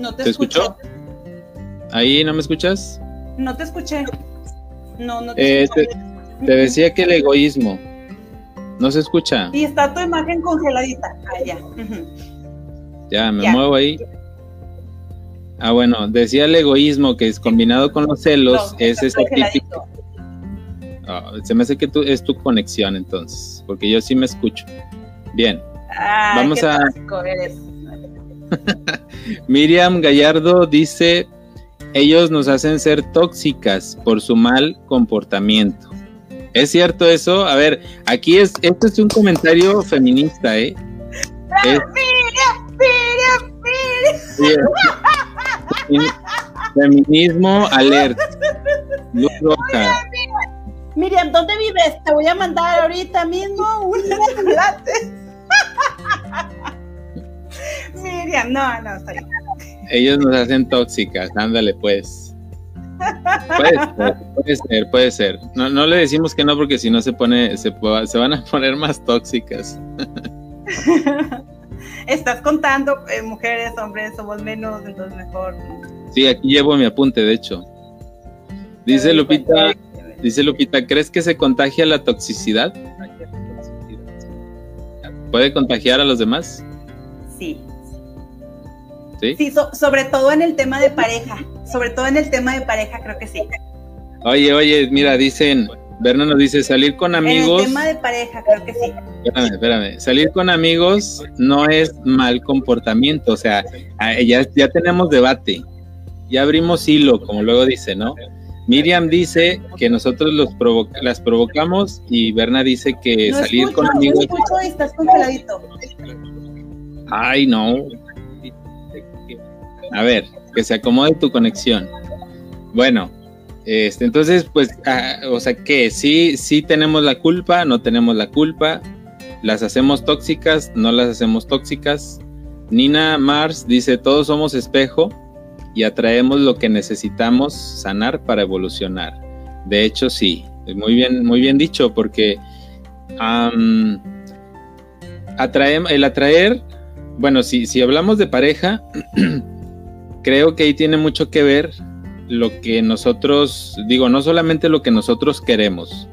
No te, escuchó? ¿Ahí no me escuchas? No te escuché. No, no te, eh, te, decía que el egoísmo no se escucha. Y está tu imagen congeladita. Ah, ya. Ya, me muevo ahí. Ah, bueno, decía el egoísmo que es combinado con los celos, es ese típico. Ah, se me hace que tú, es tu conexión entonces, porque yo sí me escucho. Bien. Vamos a. (laughs) Miriam Gallardo dice: Ellos nos hacen ser tóxicas por su mal comportamiento. ¿Es cierto eso? A ver, aquí es, esto es un comentario feminista, ¿eh? Miriam, Miriam, Miriam. Feminismo alert. Luz roja. Miriam, ¿dónde vives? Te voy a mandar ahorita mismo un chocolate. (laughs) Miriam, no, no, está bien. Ellos nos hacen tóxicas, ándale pues. Puede ser, puede ser, puede ser. No, no le decimos que no porque si no se pone, se, se van a poner más tóxicas. (laughs) Estás contando eh, mujeres, hombres, somos menos, entonces mejor. Sí, aquí llevo mi apunte, de hecho. Dice Lupita, dice Lupita, ¿crees que se contagia la toxicidad? ¿Puede contagiar a los demás? Sí. ¿Sí? Sí, sobre todo en el tema de pareja. Sobre todo en el tema de pareja, creo que sí. Oye, oye, mira, dicen, Berna nos dice, salir con amigos... En el tema de pareja, creo que sí. Espérame, espérame. Salir con amigos no es mal comportamiento, o sea, ya, ya tenemos debate, ya abrimos hilo, como luego dice, ¿no? Miriam dice que nosotros los las provocamos y Berna dice que salir con amigos. No escucho y estás congeladito. Ay, no. A ver, que se acomode tu conexión. Bueno, este, entonces, pues, ah, o sea que sí, sí tenemos la culpa, no tenemos la culpa, las hacemos tóxicas, no las hacemos tóxicas. Nina Mars dice, todos somos espejo y atraemos lo que necesitamos sanar para evolucionar. De hecho, sí, muy bien, muy bien dicho, porque el atraer, bueno, si, si hablamos de pareja, (clears throat) creo que ahí tiene mucho que ver lo que nosotros, digo, no solamente lo que nosotros queremos,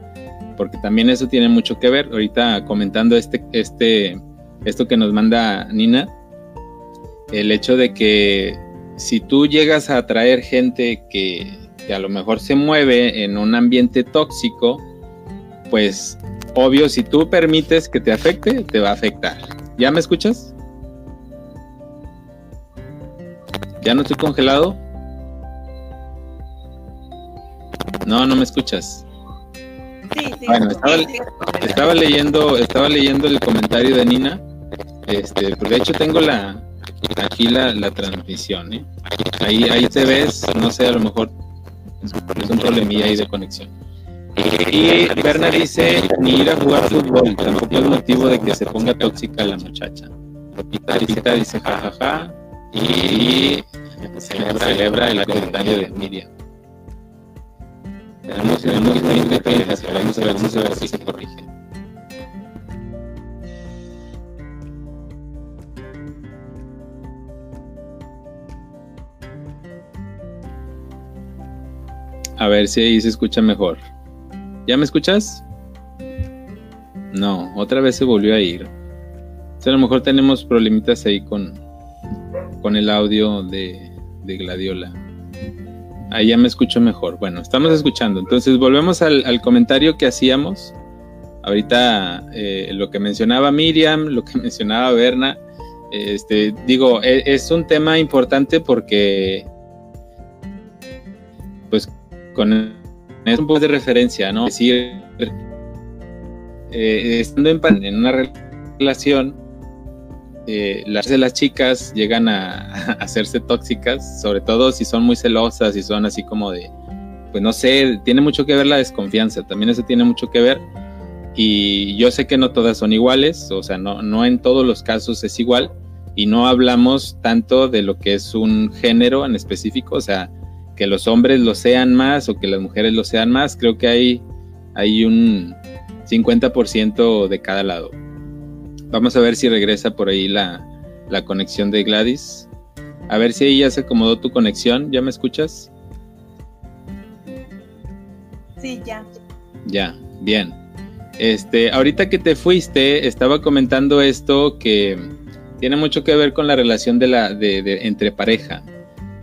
porque también eso tiene mucho que ver. Ahorita comentando este, este, esto que nos manda Nina, el hecho de que si tú llegas a atraer gente que, que a lo mejor se mueve en un ambiente tóxico, pues obvio, si tú permites que te afecte, te va a afectar. ¿Ya me escuchas? ¿Ya no estoy congelado? No, no me escuchas. Sí, sí, bueno, estaba, leyendo, estaba leyendo el comentario de Nina. Este, de hecho tengo la aquí la, la transmisión, ¿eh? Ahí, ahí te ves, no sé, a lo mejor es un problemilla ahí de conexión. Y Berna dice, ni ir a jugar fútbol, tampoco es motivo de que se ponga tóxica la muchacha. Lupita dice jajaja y celebra, celebra el comentario de Miriam. Tenemos, tenemos que a ver, vamos a ver si se corrige. A ver si ahí se escucha mejor. ¿Ya me escuchas? No, otra vez se volvió a ir. O sea, a lo mejor tenemos problemitas ahí con, con el audio de, Gladiola. Ahí ya me escucho mejor. Bueno, estamos escuchando. Entonces volvemos al, comentario que hacíamos. Ahorita eh, lo que mencionaba Miriam, lo que (laughs) mencionaba Berna. Este, digo, e, es, un tema importante porque, pues, con es un poco de referencia, ¿no? Es decir, eh, estando en, en una relación, eh, las de las chicas llegan (laughs) a, hacerse tóxicas, sobre todo si son muy celosas y son así como de, pues no sé, tiene mucho que ver la desconfianza, también eso tiene mucho que ver. Y yo sé que no todas son iguales, o sea, no, no en todos los casos es igual, y no hablamos tanto de lo que es un género en específico, o sea, que los hombres lo sean más o que las mujeres lo sean más, creo que hay, hay un 50% de cada lado. Vamos a ver si regresa por ahí la, conexión de Gladys. A ver si ahí ya se acomodó tu conexión. ¿Ya me escuchas? Sí, ya. Ya, bien. Este, ahorita que te fuiste, estaba comentando esto que tiene mucho que ver con la relación de la, de, entre pareja.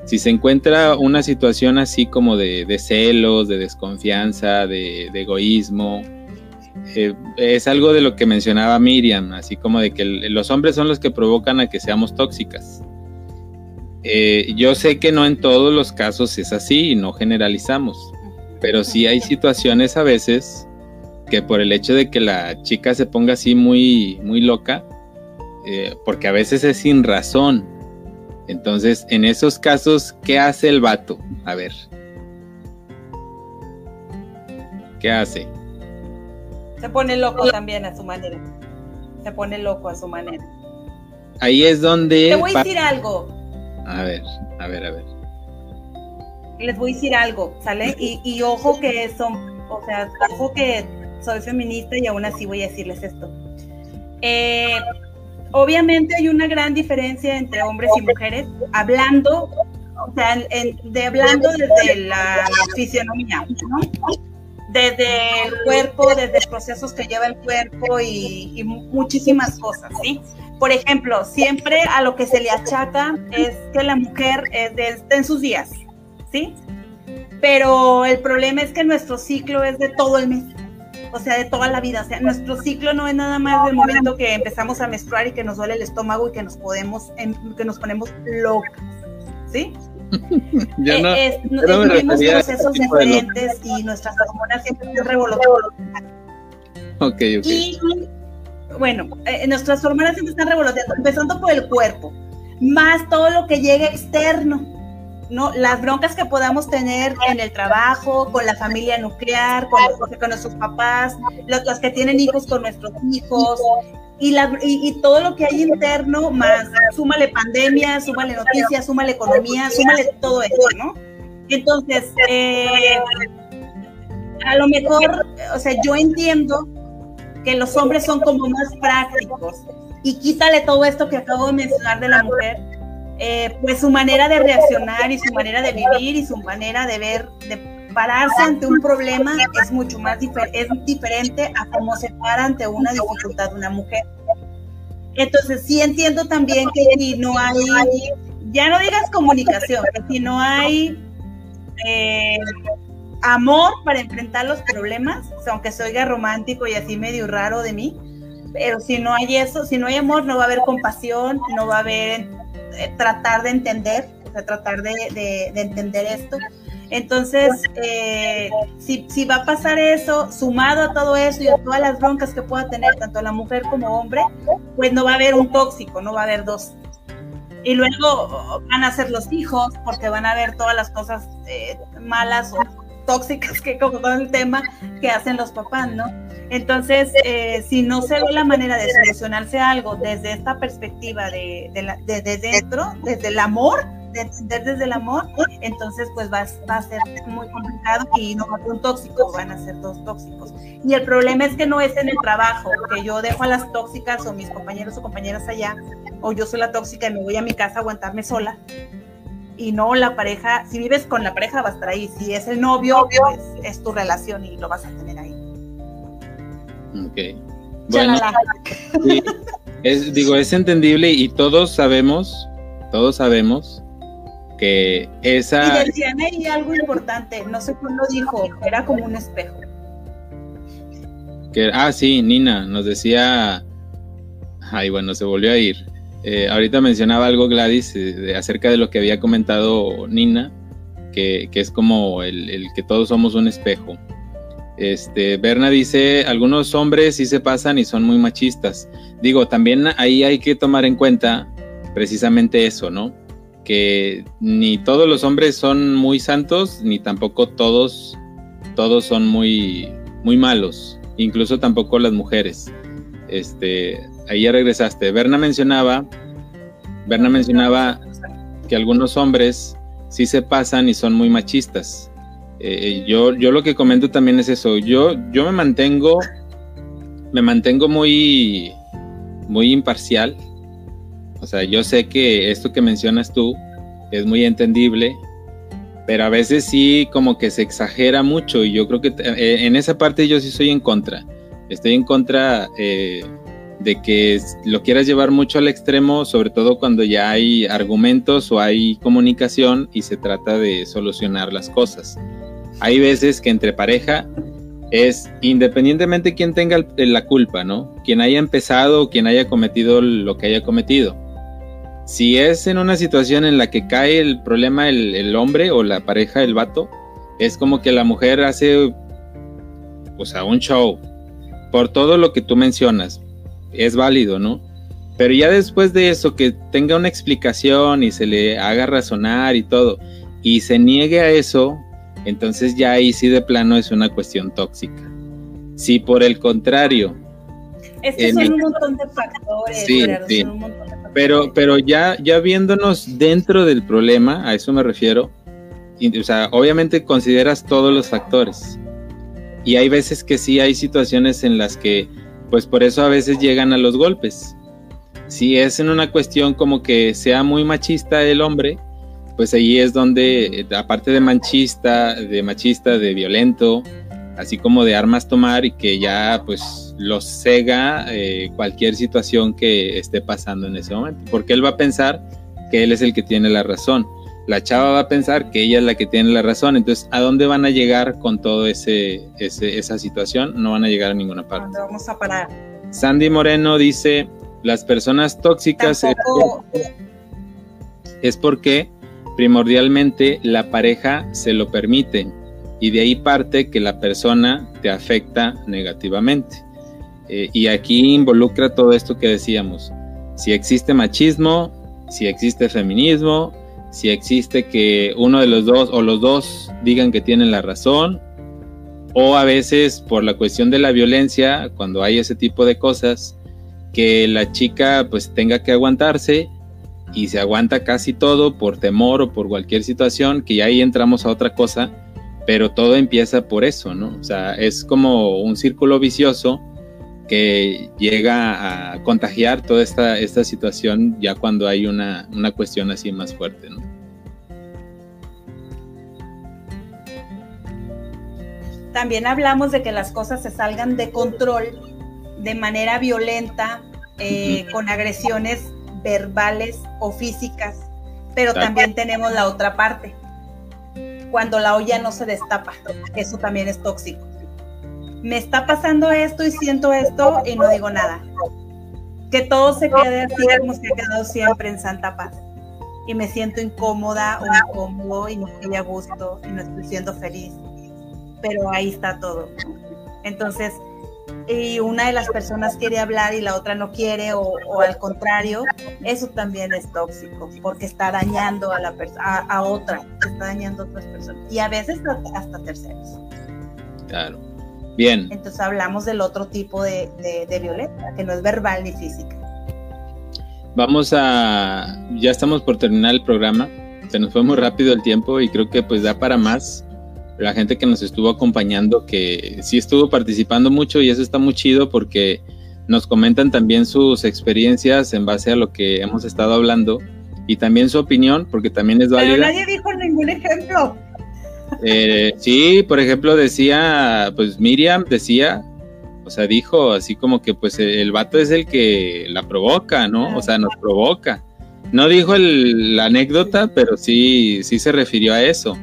si se encuentra una situación así como de, celos, de desconfianza, de, egoísmo, eh, es algo de lo que mencionaba Miriam, así como de que los hombres son los que provocan a que seamos tóxicas. Eh, yo sé que no en todos los casos es así y no generalizamos, pero sí hay situaciones a veces que por el hecho de que la chica se ponga así muy, muy loca, eh, porque a veces es sin razón, entonces, en esos casos, ¿qué hace el vato? A ver. ¿Qué hace? Se pone loco también a su manera. Se pone loco a su manera. Ahí es donde... Te voy a decir algo. A ver, a ver, a ver. Les voy a decir algo, ¿sale? (laughs) Y, y ojo que son, o sea, ojo que soy feminista y aún así voy a decirles esto. Eh, obviamente hay una gran diferencia entre hombres y mujeres, hablando, o sea, de hablando desde la fisionomía, ¿no? Desde el cuerpo, desde procesos que lleva el cuerpo y, muchísimas cosas, ¿sí? Por ejemplo, siempre a lo que se le achaca es que la mujer es de, en sus días, ¿sí? Pero el problema es que nuestro ciclo es de todo el mes o sea, de toda la vida. O sea, nuestro ciclo no es nada más del momento que empezamos a menstruar y que nos duele el estómago y que nos podemos, que nos ponemos locas, ¿sí? (laughs) Yo eh, no, tenemos procesos diferentes y nuestras hormonas siempre están revoloteando. Ok, ok. Y bueno, eh, nuestras hormonas siempre están revoloteando, empezando por el cuerpo, más todo lo que llega externo ¿no? Las broncas que podamos tener en el trabajo, con la familia nuclear, con, con nuestros papás, los, que tienen hijos con nuestros hijos, y, la, y, todo lo que hay interno, más súmale pandemia, súmale noticias, súmale economía, súmale todo eso, ¿no? Entonces, eh, a lo mejor, o sea, yo entiendo que los hombres son como más prácticos y quítale todo esto que acabo de mencionar de la mujer eh, pues su manera de reaccionar y su manera de vivir y su manera de ver, de pararse ante un problema es mucho más es diferente a cómo se para ante una dificultad de una mujer. Entonces sí entiendo también que si no hay, ya no digas comunicación, que si no hay eh, amor para enfrentar los problemas, aunque soy romántico y así medio raro de mí, pero si no hay eso, si no hay amor, no va a haber compasión, no va a haber eh, tratar de entender, o sea, tratar de, entender esto. Entonces, eh, si, va a pasar eso, sumado a todo eso y a todas las broncas que pueda tener tanto la mujer como hombre, pues no va a haber un tóxico, no va a haber dos. Y luego van a ser los hijos, porque van a ver todas las cosas eh, malas o tóxicas que como todo el tema que hacen los papás, ¿no? Entonces, eh, si no se ve la manera de solucionarse algo desde esta perspectiva de, de, dentro, desde el amor, desde el amor, entonces pues va, a ser muy complicado y no va a ser un tóxico, van a ser dos tóxicos. Y el problema es que no es en el trabajo, que yo dejo a las tóxicas o mis compañeros o compañeras allá, o yo soy la tóxica y me voy a mi casa a aguantarme sola. Y no la pareja, si vives con la pareja va a estar ahí, si es el novio, pues es tu relación y lo vas a tener ahí. Ok. Bueno, es, digo, es entendible y todos sabemos, todos sabemos que esa... Y decían ahí algo importante, no sé quién lo dijo, era como un espejo. Que, ah, sí, Nina nos decía, ay, bueno, se volvió a ir. Eh, ahorita mencionaba algo Gladys eh, acerca de lo que había comentado Nina, que, es como el, que todos somos un espejo. Este, Berna dice, algunos hombres sí se pasan y son muy machistas. Digo, también ahí hay que tomar en cuenta precisamente eso, ¿no? Que ni todos los hombres son muy santos, ni tampoco todos, todos son muy, muy malos, incluso tampoco las mujeres. Este, ahí ya regresaste. Berna mencionaba, Berna mencionaba que algunos hombres sí se pasan y son muy machistas. Eh, yo, yo lo que comento también es eso. Yo, yo me mantengo, me mantengo muy, muy imparcial. O sea, yo sé que esto que mencionas tú es muy entendible, pero a veces sí como que se exagera mucho y yo creo que eh, en esa parte yo sí soy en contra. Estoy en contra eh, de que lo quieras llevar mucho al extremo, sobre todo cuando ya hay argumentos o hay comunicación y se trata de solucionar las cosas. Hay veces que entre pareja es independientemente quien tenga la culpa, ¿no? Quien haya empezado o quien haya cometido lo que haya cometido. Si es en una situación en la que cae el problema el, hombre o la pareja, el vato, es como que la mujer hace, o sea, un show por todo lo que tú mencionas. Es válido, ¿no? Pero ya después de eso, que tenga una explicación y se le haga razonar y todo, y se niegue a eso, entonces ya ahí sí de plano es una cuestión tóxica. Si por el contrario... Es que son un montón de factores. Sí. Pero, pero ya, ya viéndonos dentro del problema, a eso me refiero, o sea, obviamente consideras todos los factores. Y hay veces que sí hay situaciones en las que, pues por eso a veces llegan a los golpes. Si es en una cuestión como que sea muy machista el hombre, pues ahí es donde, aparte de machista, de machista, de violento, así como de armas tomar y que ya pues los cega eh, cualquier situación que esté pasando en ese momento, porque él va a pensar que él es el que tiene la razón. La chava va a pensar que ella es la que tiene la razón, entonces ¿a dónde van a llegar con todo ese, esa situación? No van a llegar a ninguna parte. ¿Dónde vamos a parar? Sandy Moreno dice, las personas tóxicas es porque primordialmente la pareja se lo permite y de ahí parte que la persona te afecta negativamente. Eh, y aquí involucra todo esto que decíamos. Si existe machismo, si existe feminismo, si existe que uno de los dos o los dos digan que tienen la razón, o a veces por la cuestión de la violencia, cuando hay ese tipo de cosas, que la chica pues tenga que aguantarse y se aguanta casi todo por temor o por cualquier situación, que ya ahí entramos a otra cosa, pero todo empieza por eso, ¿no? O sea, es como un círculo vicioso que llega a contagiar toda esta, esta situación ya cuando hay una, una cuestión así más fuerte, ¿no? También hablamos de que las cosas se salgan de control de manera violenta, eh, con agresiones verbales o físicas, pero también tenemos la otra parte, cuando la olla no se destapa, eso también es tóxico. Me está pasando esto y siento esto y no digo nada. Que todo se quede así como se ha quedado siempre en Santa Paz. Y me siento incómoda o incómodo y no estoy a gusto y no estoy siendo feliz. Pero ahí está todo. Entonces, y una de las personas quiere hablar y la otra no quiere o, al contrario, eso también es tóxico porque está dañando a la a, a, otra, está dañando a otras personas y a veces hasta terceros. Claro. Bien. Entonces hablamos del otro tipo de, de, violencia, que no es verbal ni física. Vamos a, ya estamos por terminar el programa, se nos fue muy rápido el tiempo y creo que pues da para más la gente que nos estuvo acompañando, que sí estuvo participando mucho y eso está muy chido porque nos comentan también sus experiencias en base a lo que hemos estado hablando y también su opinión, porque también es válida. Pero nadie dijo ningún ejemplo. Eh, sí, por ejemplo, decía, pues Miriam decía, o sea, dijo así como que pues el, vato es el que la provoca, ¿no? O sea, nos provoca. No dijo la anécdota, pero sí, sí se refirió a eso.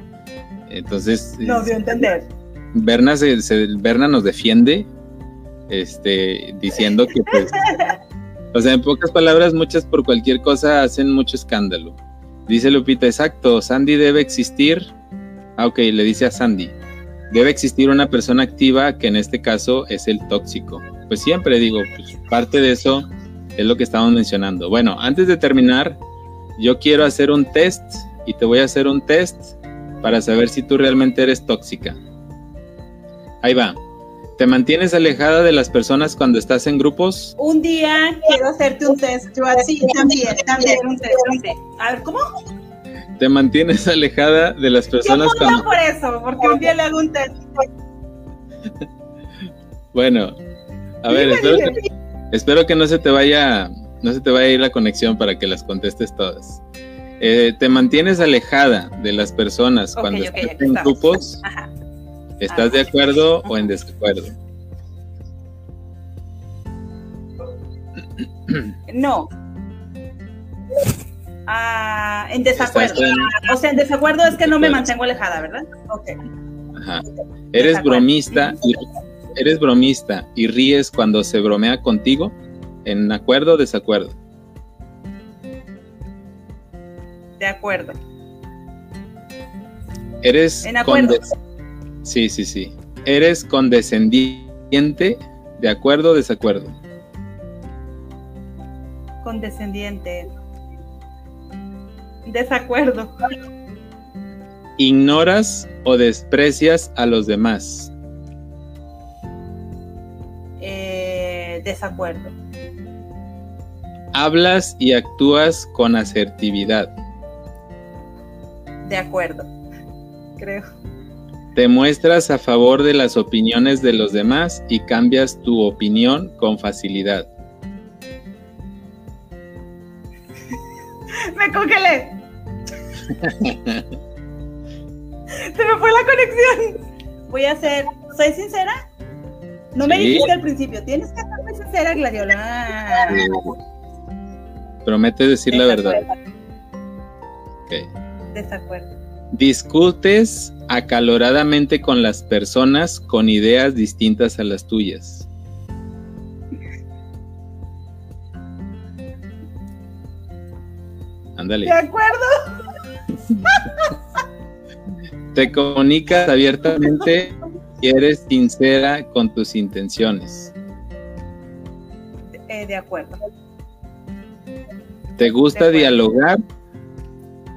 Entonces. No dio a entender. Berna, se, Berna nos defiende, este, diciendo que pues. o sea, en pocas palabras, muchas por cualquier cosa hacen mucho escándalo. Dice Lupita, exacto, Sandy debe existir. Ah, ok, le dice a Sandy. Debe existir una persona activa que en este caso es el tóxico. Pues siempre digo, pues parte de eso es lo que estamos mencionando. Bueno, antes de terminar, yo quiero hacer un test y te voy a hacer un test para saber si tú realmente eres tóxica. Ahí va. ¿Te mantienes alejada de las personas cuando estás en grupos? Un día quiero hacerte un test. Yo así también, también un test. A ver, ¿cómo? ¿Te mantienes (laughs) alejada de las personas Yo cuando... por eso, porque un día le hago un test. bueno, a ver, espero que, espero que no se te vaya, no se te vaya a ir la conexión para que las contestes todas. Eh, te mantienes alejada de las personas cuando estás en grupos. ¿Estás de acuerdo o en desacuerdo? No. Ah, en desacuerdo. O sea, en desacuerdo es que no me mantengo alejada, ¿verdad? Ok. Ajá. Eres bromista y, eres bromista y ríes cuando se bromea contigo. ¿En acuerdo o desacuerdo? De acuerdo. Eres En acuerdo. Sí, sí, sí. Eres condescendiente, ¿de acuerdo o desacuerdo? Condescendiente. Desacuerdo. ¿Ignoras o desprecias a los demás? Eh, desacuerdo. ¿Hablas y actúas con asertividad? De acuerdo. Creo. ¿Te muestras a favor de las opiniones de los demás y cambias tu opinión con facilidad? (laughs) Me congelé. Se me fue la conexión. Voy a ser. ¿Soy sincera? No me Sí. dijiste al principio. Tienes que ser muy sincera, Gladiola. Promete decir la verdad. Desacuerdo. Ok. Desacuerdo. Discutes acaloradamente con las personas con ideas distintas a las tuyas. Ándale. De acuerdo. Te comunicas abiertamente y eres sincera con tus intenciones. Eh, de acuerdo. Te gusta De acuerdo. dialogar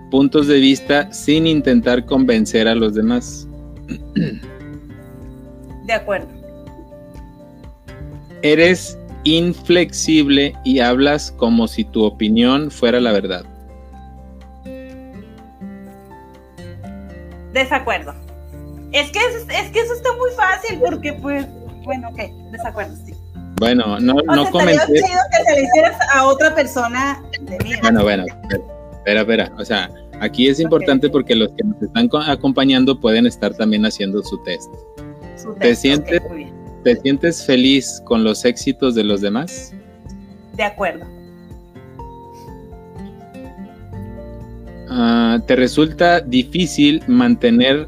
puntos de vista sin intentar convencer a los demás. De acuerdo. Eres inflexible y hablas como si tu opinión fuera la verdad. Desacuerdo. Es que, es, es que eso está muy fácil porque, pues, bueno, ok, desacuerdo, sí. Bueno, no, O no comenté. que se le hicieras a otra persona de mí. Bueno, bueno, espera, espera. O sea, aquí es importante porque los que nos están co- acompañando pueden estar también haciendo su test. ¿Te sientes feliz con los éxitos de los demás? De acuerdo. Ah, ¿Te resulta difícil mantener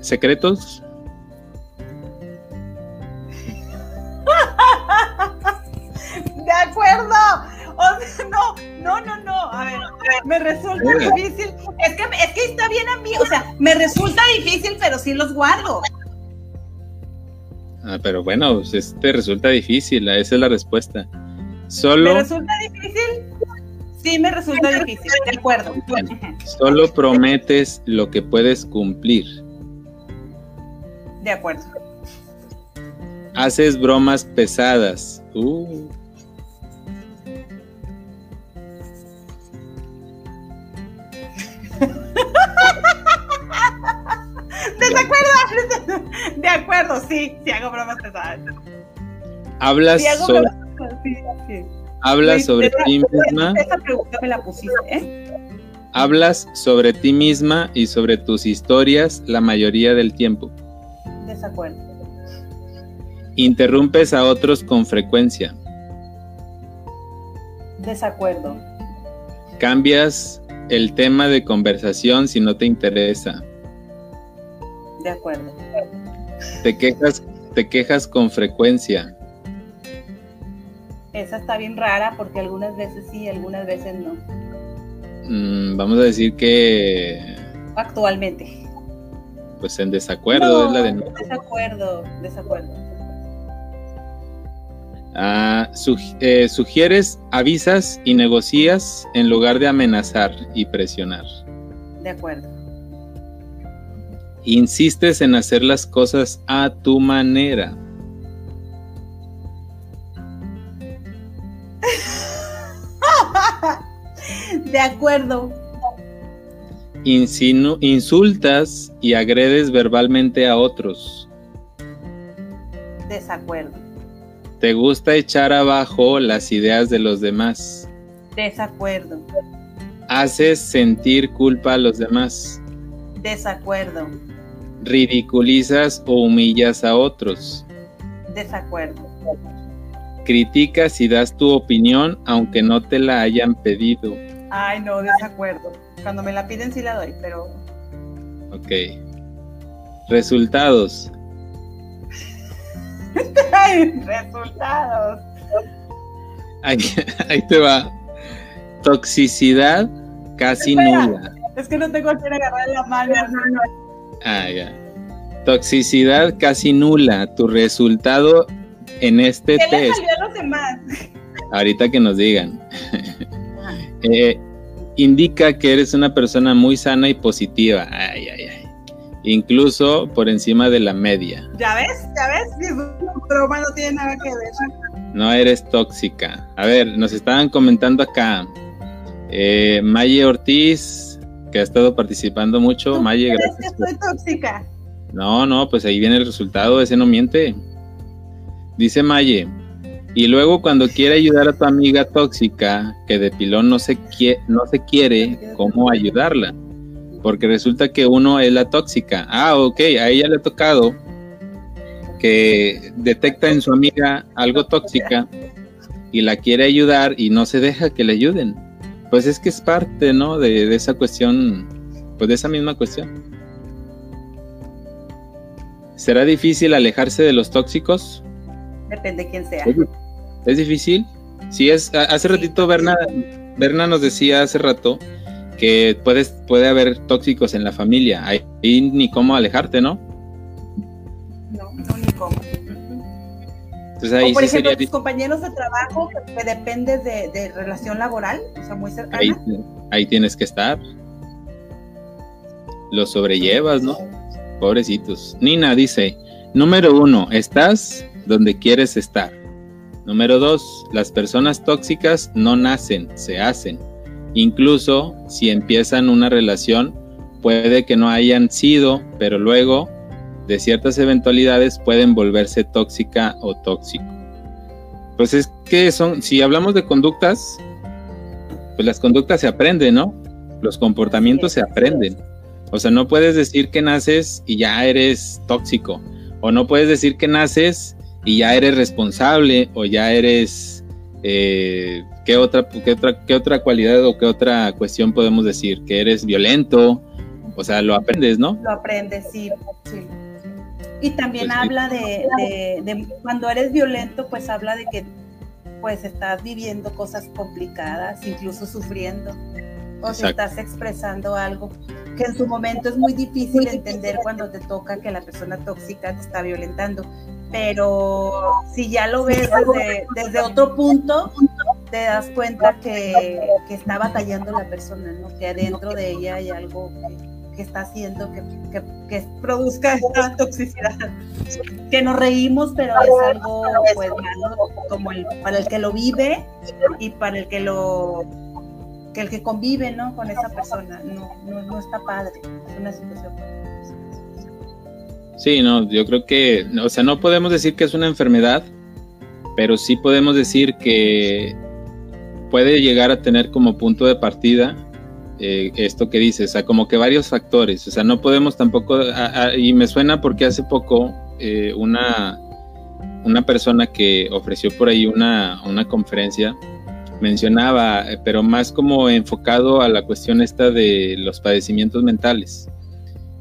secretos? (laughs) De acuerdo. O sea, no, no, no, no. A ver, me resulta difícil. Es que, es que está bien a mí. O sea, me resulta difícil, pero sí los guardo. Ah, pero bueno, pues, es- te resulta difícil, esa es la respuesta. ¿Me Solo, resulta difícil? Sí, me resulta difícil. De acuerdo. Bueno. solo prometes lo que puedes cumplir. De acuerdo. Haces bromas pesadas. Uh, ¿Desacuerdo? (laughs) De acuerdo, sí, sí hago bromas pesadas. hablas hago sobre, bromas pesadas, sí, sí. hablas sobre ti misma. Esa pregunta me la pusiste, ¿eh? Hablas sobre ti misma y sobre tus historias la mayoría del tiempo. Desacuerdo. Interrumpes a otros con frecuencia. Desacuerdo. Cambias el tema de conversación si no te interesa. De acuerdo. Te quejas, te quejas con frecuencia. Esa está bien rara porque algunas veces sí, algunas veces no. Mm, vamos a decir que Actualmente. pues en desacuerdo es la de no. Desacuerdo, desacuerdo. Ah, eh, sugieres, avisas y negocias en lugar de amenazar y presionar. De acuerdo. Insistes en hacer las cosas a tu manera. De acuerdo. Insinu- insultas y agredes verbalmente a otros. Desacuerdo. Te gusta echar abajo las ideas de los demás. Desacuerdo. Haces sentir culpa a los demás. Desacuerdo. Ridiculizas o humillas a otros. Desacuerdo. criticas y das tu opinión aunque no te la hayan pedido. Ay, no, desacuerdo. Cuando me la piden sí la doy, pero... Ok. Resultados. (laughs) Resultados. Ahí, te va. Toxicidad casi nula. Es que no tengo a quien agarrar la mano. Ah, ya. Toxicidad casi nula. Tu resultado en este ¿Qué test. Le salió a los demás? Ahorita que nos digan. (laughs) eh, indica que eres una persona muy sana y positiva. Ay, ay, ay. Incluso por encima de la media. ¿Ya ves? ¿Ya ves? Mi broma no tiene nada que ver. No eres tóxica. A ver, nos estaban comentando acá. Eh, Maye Ortiz, que ha estado participando mucho. ¿Tú Maye, crees gracias. que soy tóxica? No, no, pues ahí viene el resultado, ese no miente. Dice Maye, y luego cuando quiere ayudar a tu amiga tóxica, que de pilón no se, no se quiere, ¿cómo ayudarla? Porque resulta que uno es la tóxica. Ah, ok, a ella le ha tocado que detecta en su amiga algo tóxica y la quiere ayudar y no se deja que le ayuden. Pues es que es parte, ¿no? De, de esa cuestión, pues de esa misma cuestión. ¿Será difícil alejarse de los tóxicos? Depende de quién sea. ¿Es, es difícil? Sí, es. Hace ratito Berna, Berna nos decía hace rato que puedes, puede haber tóxicos en la familia. Ahí ni cómo alejarte, ¿no? No, no ni. Entonces ahí o por sí ejemplo, sería tus compañeros de trabajo que, dependes de, de relación laboral, o sea, muy cercana. ahí, ahí tienes que estar. Los sobrellevas, ¿no? Pobrecitos. Nina dice, número uno, estás donde quieres estar. Número dos, las personas tóxicas no nacen, se hacen. Incluso si empiezan una relación, puede que no hayan sido, pero luego de ciertas eventualidades pueden volverse tóxica o tóxico. Pues es que son, si hablamos de conductas, pues las conductas se aprenden, ¿no? Los comportamientos se aprenden. O sea, no puedes decir que naces y ya eres tóxico. O no puedes decir que naces y ya eres responsable o ya eres... eh, ¿qué, otra, qué, otra, ¿Qué otra cualidad o qué otra cuestión podemos decir? Que eres violento. O sea, lo aprendes, ¿no? Lo aprendes, sí. sí. Y también Pues habla de, de- de cuando eres violento, pues habla de que pues estás viviendo cosas complicadas, incluso sufriendo. O si estás expresando algo que en su momento es muy difícil entender cuando te toca que la persona tóxica te está violentando. Pero si ya lo ves desde, desde otro punto, te das cuenta que, que está batallando la persona, ¿no? Que adentro de ella hay algo que, que está haciendo que, que, que produzca esta toxicidad. Que nos reímos, pero es algo pues malo como el, para el que lo vive y para el que lo que el que convive ¿no? con esa persona. No, no, no está padre. Es una situación. Sí, no, yo creo que, o sea, no podemos decir que es una enfermedad, pero sí podemos decir que puede llegar a tener como punto de partida eh, esto que dices, o sea, como que varios factores, o sea, no podemos tampoco, a- a- y me suena porque hace poco eh, una, una persona que ofreció por ahí una, una conferencia mencionaba, eh, pero más como enfocado a la cuestión esta de los padecimientos mentales.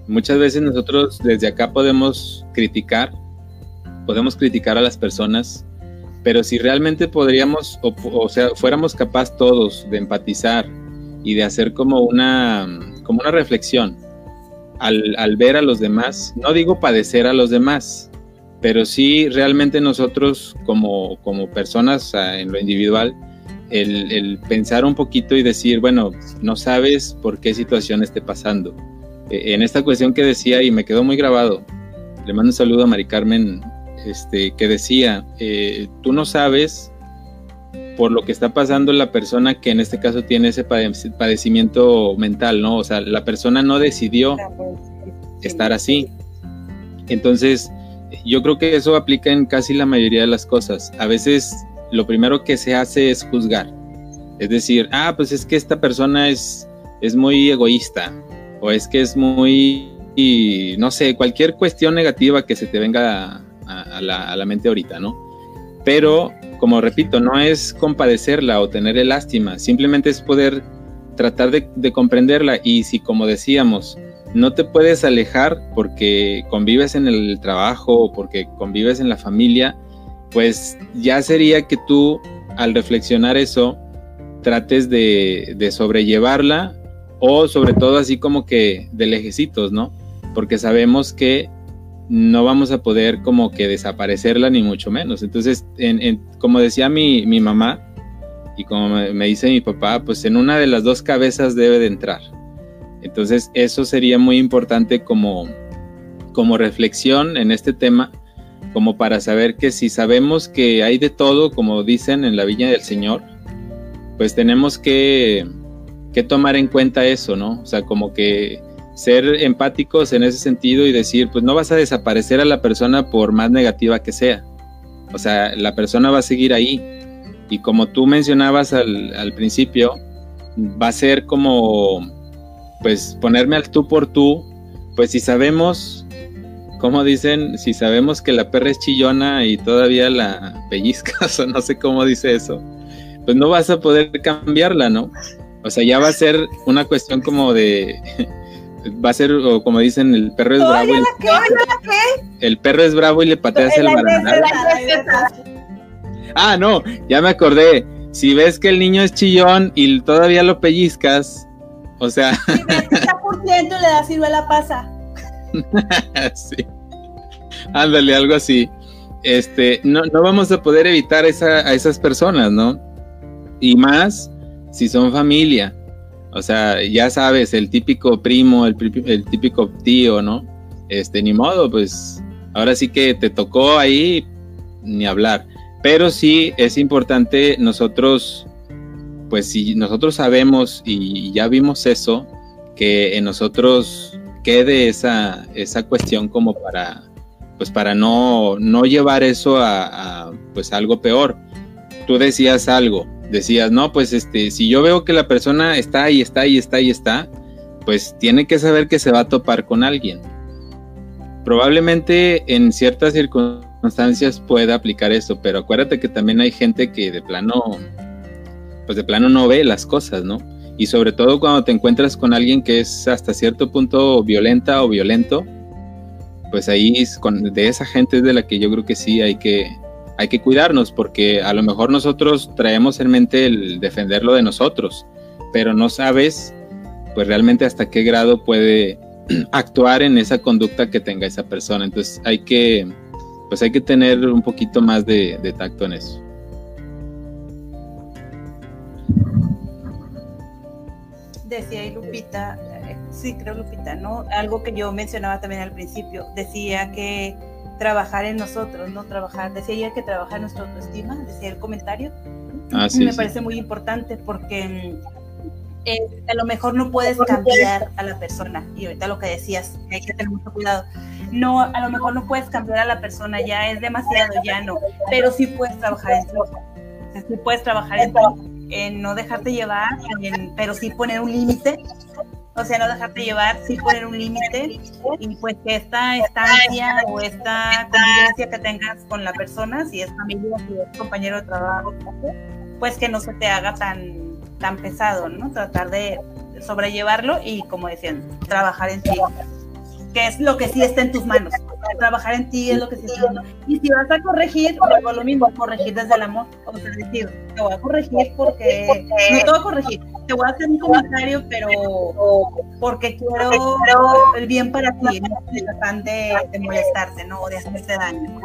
Muchas veces nosotros desde acá podemos criticar, podemos criticar a las personas, pero si realmente podríamos, o, o sea, fuéramos capaces todos de empatizar y de hacer como una, como una reflexión al, al ver a los demás, no digo padecer a los demás, pero sí realmente nosotros como, como personas en lo individual, el, pensar un poquito y decir, bueno, no sabes por qué situación esté pasando eh, en esta cuestión que decía y me quedó muy grabado, le mando un saludo a Mari Carmen, este, que decía, eh, tú no sabes por lo que está pasando la persona que en este caso tiene ese padec- padecimiento mental, ¿no? O sea, la persona no decidió estar así. Entonces, yo creo que eso aplica en casi la mayoría de las cosas. A veces lo primero que se hace es juzgar. Es decir, ah, pues es que esta persona es, es muy egoísta o es que es muy, y, no sé, cualquier cuestión negativa que se te venga a, a la, a la mente ahorita, ¿no? Pero como repito, no es compadecerla o tenerle lástima, simplemente es poder tratar de, comprenderla y si como decíamos, no te puedes alejar porque convives en el trabajo o porque convives en la familia, pues ya sería que tú al reflexionar eso trates de, de sobrellevarla o sobre todo así como que de lejecitos, ¿no? Porque sabemos que no vamos a poder como que desaparecerla ni mucho menos. Entonces, como decía mi, mamá y como me, dice mi papá, pues en una de las dos cabezas debe de entrar. Entonces, eso sería muy importante como, como reflexión en este tema, como para saber que si sabemos que hay de todo, como dicen en la Viña del Señor, pues tenemos que, que tomar en cuenta eso, ¿no? O sea, como que ser empáticos en ese sentido y decir, pues no vas a desaparecer a la persona por más negativa que sea. O sea, la persona va a seguir ahí. Y como tú mencionabas al, principio, va a ser como, pues ponerme al tú por tú, pues si sabemos, como dicen, si sabemos que la perra es chillona y todavía la pellizcas (laughs) o no sé cómo dice eso, pues no vas a poder cambiarla, ¿no? O sea, ya va a ser una cuestión como de va a ser, o como dicen, el perro es bravo. Y, el perro es bravo y le pateas el barandal. Ah, no, ya me acordé. Si ves que el niño es chillón y todavía lo pellizcas, o sea. Si ves que está y le das ciruela pasa. (laughs) sí. Ándale, algo así. Este, no, no vamos a poder evitar esa, a esas personas, ¿no? Y más si son familia. O sea, ya sabes, el típico primo, el, típico tío, ¿no? Este, ni modo, pues ahora sí que te tocó ahí ni hablar. Pero sí es importante nosotros, pues si nosotros sabemos y ya vimos eso, que en nosotros quede esa, esa cuestión como para, pues para no, no llevar eso a, a pues algo peor. Tú decías algo, decías, no, pues este, si yo veo que la persona está ahí, está ahí, está ahí, está, pues tiene que saber que se va a topar con alguien. Probablemente en ciertas circunstancias pueda aplicar eso, pero acuérdate que también hay gente que de plano, pues de plano no ve las cosas, ¿no? Y sobre todo cuando te encuentras con alguien que es hasta cierto punto violenta o violento, pues ahí con, de esa gente es de la que yo creo que sí hay que, hay que cuidarnos porque a lo mejor nosotros traemos en mente el defenderlo de nosotros, pero no sabes pues realmente hasta qué grado puede (clears throat) actuar en esa conducta que tenga esa persona. Entonces hay que, pues hay que tener un poquito más de, de tacto en eso. Decía Lupita, eh, sí creo Lupita, ¿no? Algo que yo mencionaba también al principio, decía que trabajar en nosotros, ¿no? Trabajar, decía ella que trabajar en nuestra autoestima, decía el comentario. Ah, sí, me parece muy importante porque eh, a lo mejor no puedes cambiar a la persona, y ahorita lo que decías, hay que tener mucho cuidado. No, a lo mejor no puedes cambiar a la persona, ya es demasiado, ya no, pero sí puedes trabajar en ti. sí puedes trabajar en ti, en no dejarte llevar, pero sí poner un límite o sea, no dejarte llevar, sí poner un límite y pues que esta estancia o esta convivencia que tengas con la persona, si es familia, si es compañero de trabajo, pues que no se te haga tan, tan pesado, ¿no? Tratar de sobrellevarlo y, como decían, trabajar en ti que es lo que sí está en tus manos. Trabajar en ti es lo que sí está en. Y si vas a corregir, luego lo mismo, corregir desde el amor. O sea, decir, te voy a corregir porque. No te voy a corregir, te voy a hacer un comentario, pero porque quiero el bien para ti, no tratan de, de molestarte, ¿no? O de hacerte daño.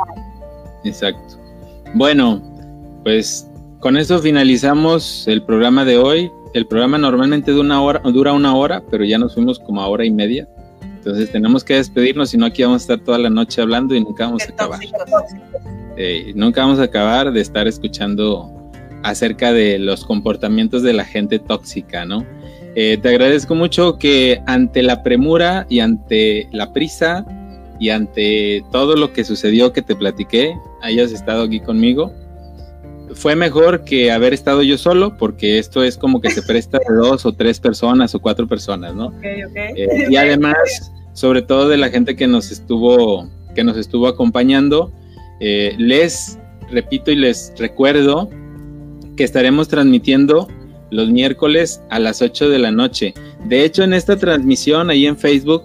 Exacto. Bueno, pues con eso finalizamos el programa de hoy. El programa normalmente dura una hora, dura una hora, pero ya nos fuimos como a hora y media. Entonces tenemos que despedirnos, si no aquí vamos a estar toda la noche hablando y nunca vamos a acabar. Eh, nunca vamos a acabar de estar escuchando acerca de los comportamientos de la gente tóxica, ¿no? Eh, te agradezco mucho que ante la premura y ante la prisa y ante todo lo que sucedió que te platiqué, hayas estado aquí conmigo. Fue mejor que haber estado yo solo, porque esto es como que se presta de dos o tres personas o cuatro personas, ¿no? Eh, y además sobre todo de la gente que nos estuvo, que nos estuvo acompañando. Eh, les repito y les recuerdo que estaremos transmitiendo los miércoles a las 8 de la noche. De hecho, en esta transmisión ahí en Facebook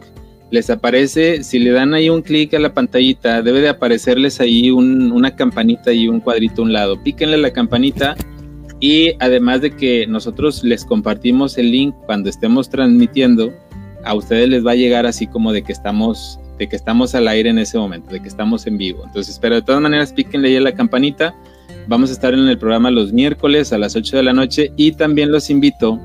les aparece, si le dan ahí un clic a la pantallita, debe de aparecerles ahí una campanita y un cuadrito a un lado. Píquenle la campanita y además de que nosotros les compartimos el link cuando estemos transmitiendo, a ustedes les va a llegar así como de que estamos de que estamos al aire en ese momento, de que estamos en vivo. Entonces, pero de todas maneras, píquenle ahí a la campanita. Vamos a estar en el programa los miércoles a las 8 de la noche y también los invito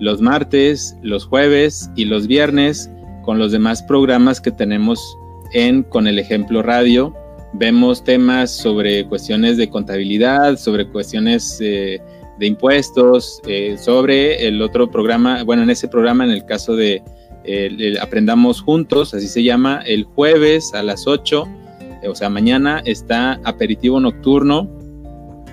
los martes, los jueves y los viernes con los demás programas que tenemos en Con el Ejemplo Radio. Vemos temas sobre cuestiones de contabilidad, sobre cuestiones eh, de impuestos, eh, sobre el otro programa, bueno, en ese programa, en el caso de Aprendamos Juntos, así se llama, el jueves a las 8, eh, o sea, mañana está Aperitivo Nocturno,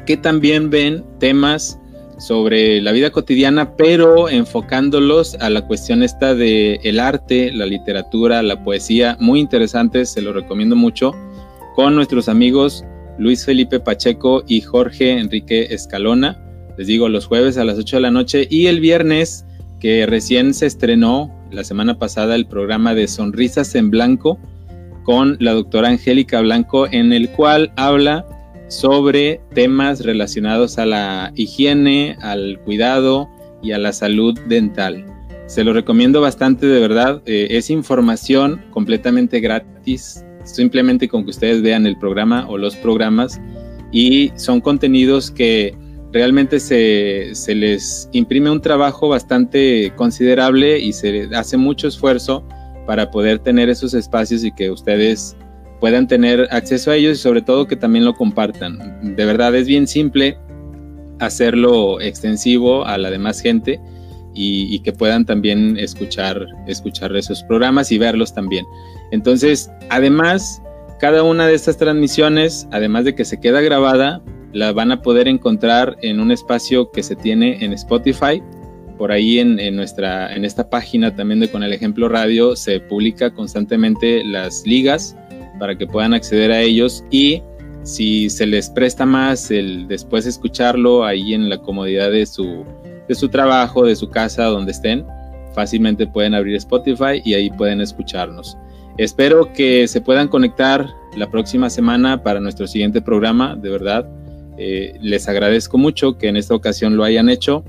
que también ven temas sobre la vida cotidiana, pero enfocándolos a la cuestión esta de el arte, la literatura, la poesía, muy interesantes, se lo recomiendo mucho, con nuestros amigos Luis Felipe Pacheco y Jorge Enrique Escalona. Les digo, los jueves a las 8 de la noche y el viernes, que recién se estrenó la semana pasada el programa de Sonrisas en Blanco con la doctora Angélica Blanco, en el cual habla sobre temas relacionados a la higiene, al cuidado y a la salud dental. Se lo recomiendo bastante, de verdad. Eh, es información completamente gratis, simplemente con que ustedes vean el programa o los programas y son contenidos que realmente se, se les imprime un trabajo bastante considerable y se hace mucho esfuerzo para poder tener esos espacios y que ustedes puedan tener acceso a ellos y sobre todo que también lo compartan. De verdad es bien simple hacerlo extensivo a la demás gente y, que puedan también escuchar, escuchar esos programas y verlos también. Entonces, además, cada una de estas transmisiones, además de que se queda grabada, la van a poder encontrar en un espacio que se tiene en Spotify. Por ahí en, nuestra, en esta página también de Con el Ejemplo Radio se publica constantemente las ligas para que puedan acceder a ellos y si se les presta más el después escucharlo ahí en la comodidad de su, de su trabajo, de su casa, donde estén, fácilmente pueden abrir Spotify y ahí pueden escucharnos. Espero que se puedan conectar la próxima semana para nuestro siguiente programa, de verdad. Eh, les agradezco mucho que en esta ocasión lo hayan hecho.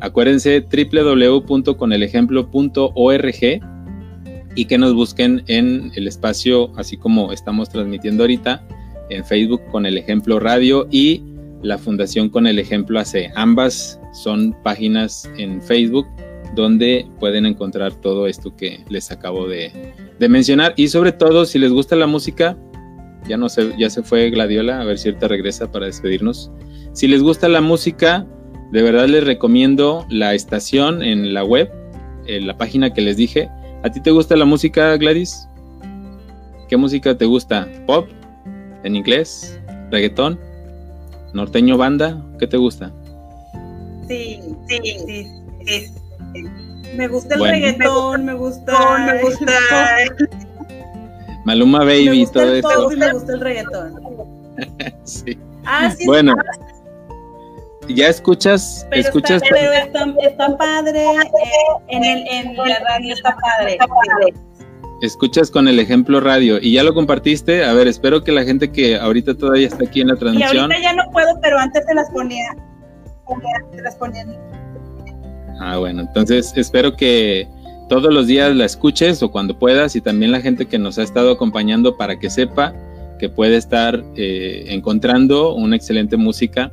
Acuérdense www.conelejemplo.org y que nos busquen en el espacio, así como estamos transmitiendo ahorita, en Facebook con el ejemplo radio y la Fundación con el ejemplo AC. Ambas son páginas en Facebook donde pueden encontrar todo esto que les acabo de, mencionar. Y sobre todo, si les gusta la música, ya no sé, ya se fue Gladiola, a ver si ahorita regresa para despedirnos. Si les gusta la música, de verdad les recomiendo la estación en la web, en la página que les dije, ¿A ti te gusta la música, Gladys? ¿Qué música te gusta? ¿Pop? ¿En inglés? ¿Reggaetón? ¿Norteño banda? ¿Qué te gusta? Sí, sí, sí. sí. Me gusta el reggaetón, me gusta, me gusta. Maluma Baby y todo eso. me gusta el reggaetón. (laughs) sí. Ah, sí. Bueno. Ya escuchas, escuchas. Está, está, padre, eh, en, el, en la radio está padre. Escuchas con el ejemplo radio y ya lo compartiste. A ver, espero que la gente que ahorita todavía está aquí en la transmisión. Y ahorita ya no puedo, pero antes te las ponía. Te las ponía. Ah, bueno, entonces espero que todos los días la escuches o cuando puedas y también la gente que nos ha estado acompañando para que sepa que puede estar eh, encontrando una excelente música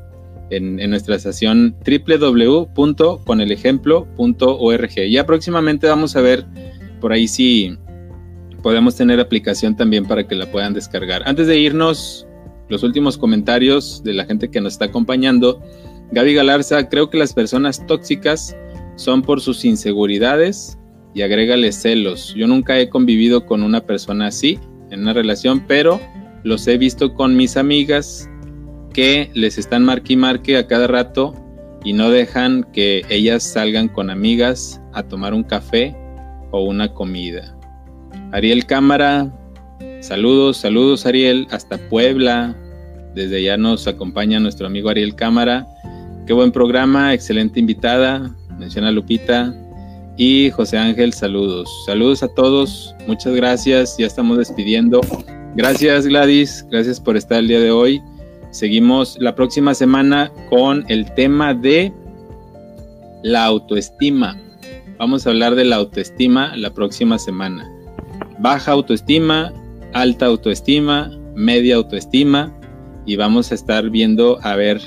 en, nuestra estación www.conelejemplo.org. Ya próximamente vamos a ver por ahí si podemos tener aplicación también para que la puedan descargar. Antes de irnos, los últimos comentarios de la gente que nos está acompañando. Gaby Galarza, creo que las personas tóxicas son por sus inseguridades y agrégale celos. Yo nunca he convivido con una persona así en una relación, pero los he visto con mis amigas que les están marque y marque a cada rato y no dejan que ellas salgan con amigas a tomar un café o una comida. Ariel Cámara, saludos, saludos Ariel, hasta Puebla. Desde ya nos acompaña nuestro amigo Ariel Cámara. Qué buen programa, excelente invitada. Menciona Lupita. Y José Ángel, saludos. Saludos a todos. Muchas gracias. Ya estamos despidiendo. Gracias Gladys. Gracias por estar el día de hoy. Seguimos la próxima semana con el tema de la autoestima. Vamos a hablar de la autoestima la próxima semana. Baja autoestima, alta autoestima, media autoestima y vamos a estar viendo a ver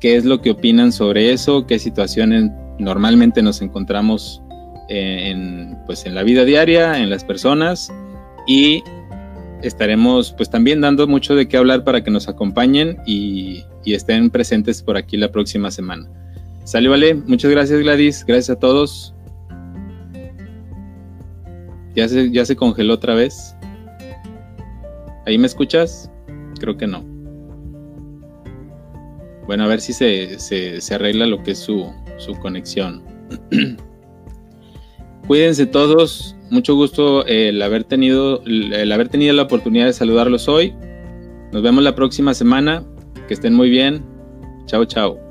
qué es lo que opinan sobre eso, qué situaciones normalmente nos encontramos eh, en, pues, en la vida diaria, en las personas y estaremos pues también dando mucho de qué hablar para que nos acompañen y, estén presentes por aquí la próxima semana. Sale, vale. Muchas gracias Gladys. Gracias a todos. Ya se, ya se congeló otra vez. ¿Ahí me escuchas? Creo que no. Bueno, a ver si se, se arregla lo que es su, su conexión. (clears throat) Cuídense todos mucho gusto el haber tenido el haber tenido la oportunidad de saludarlos hoy. Nos vemos la próxima semana. Que estén muy bien. Chao, chao.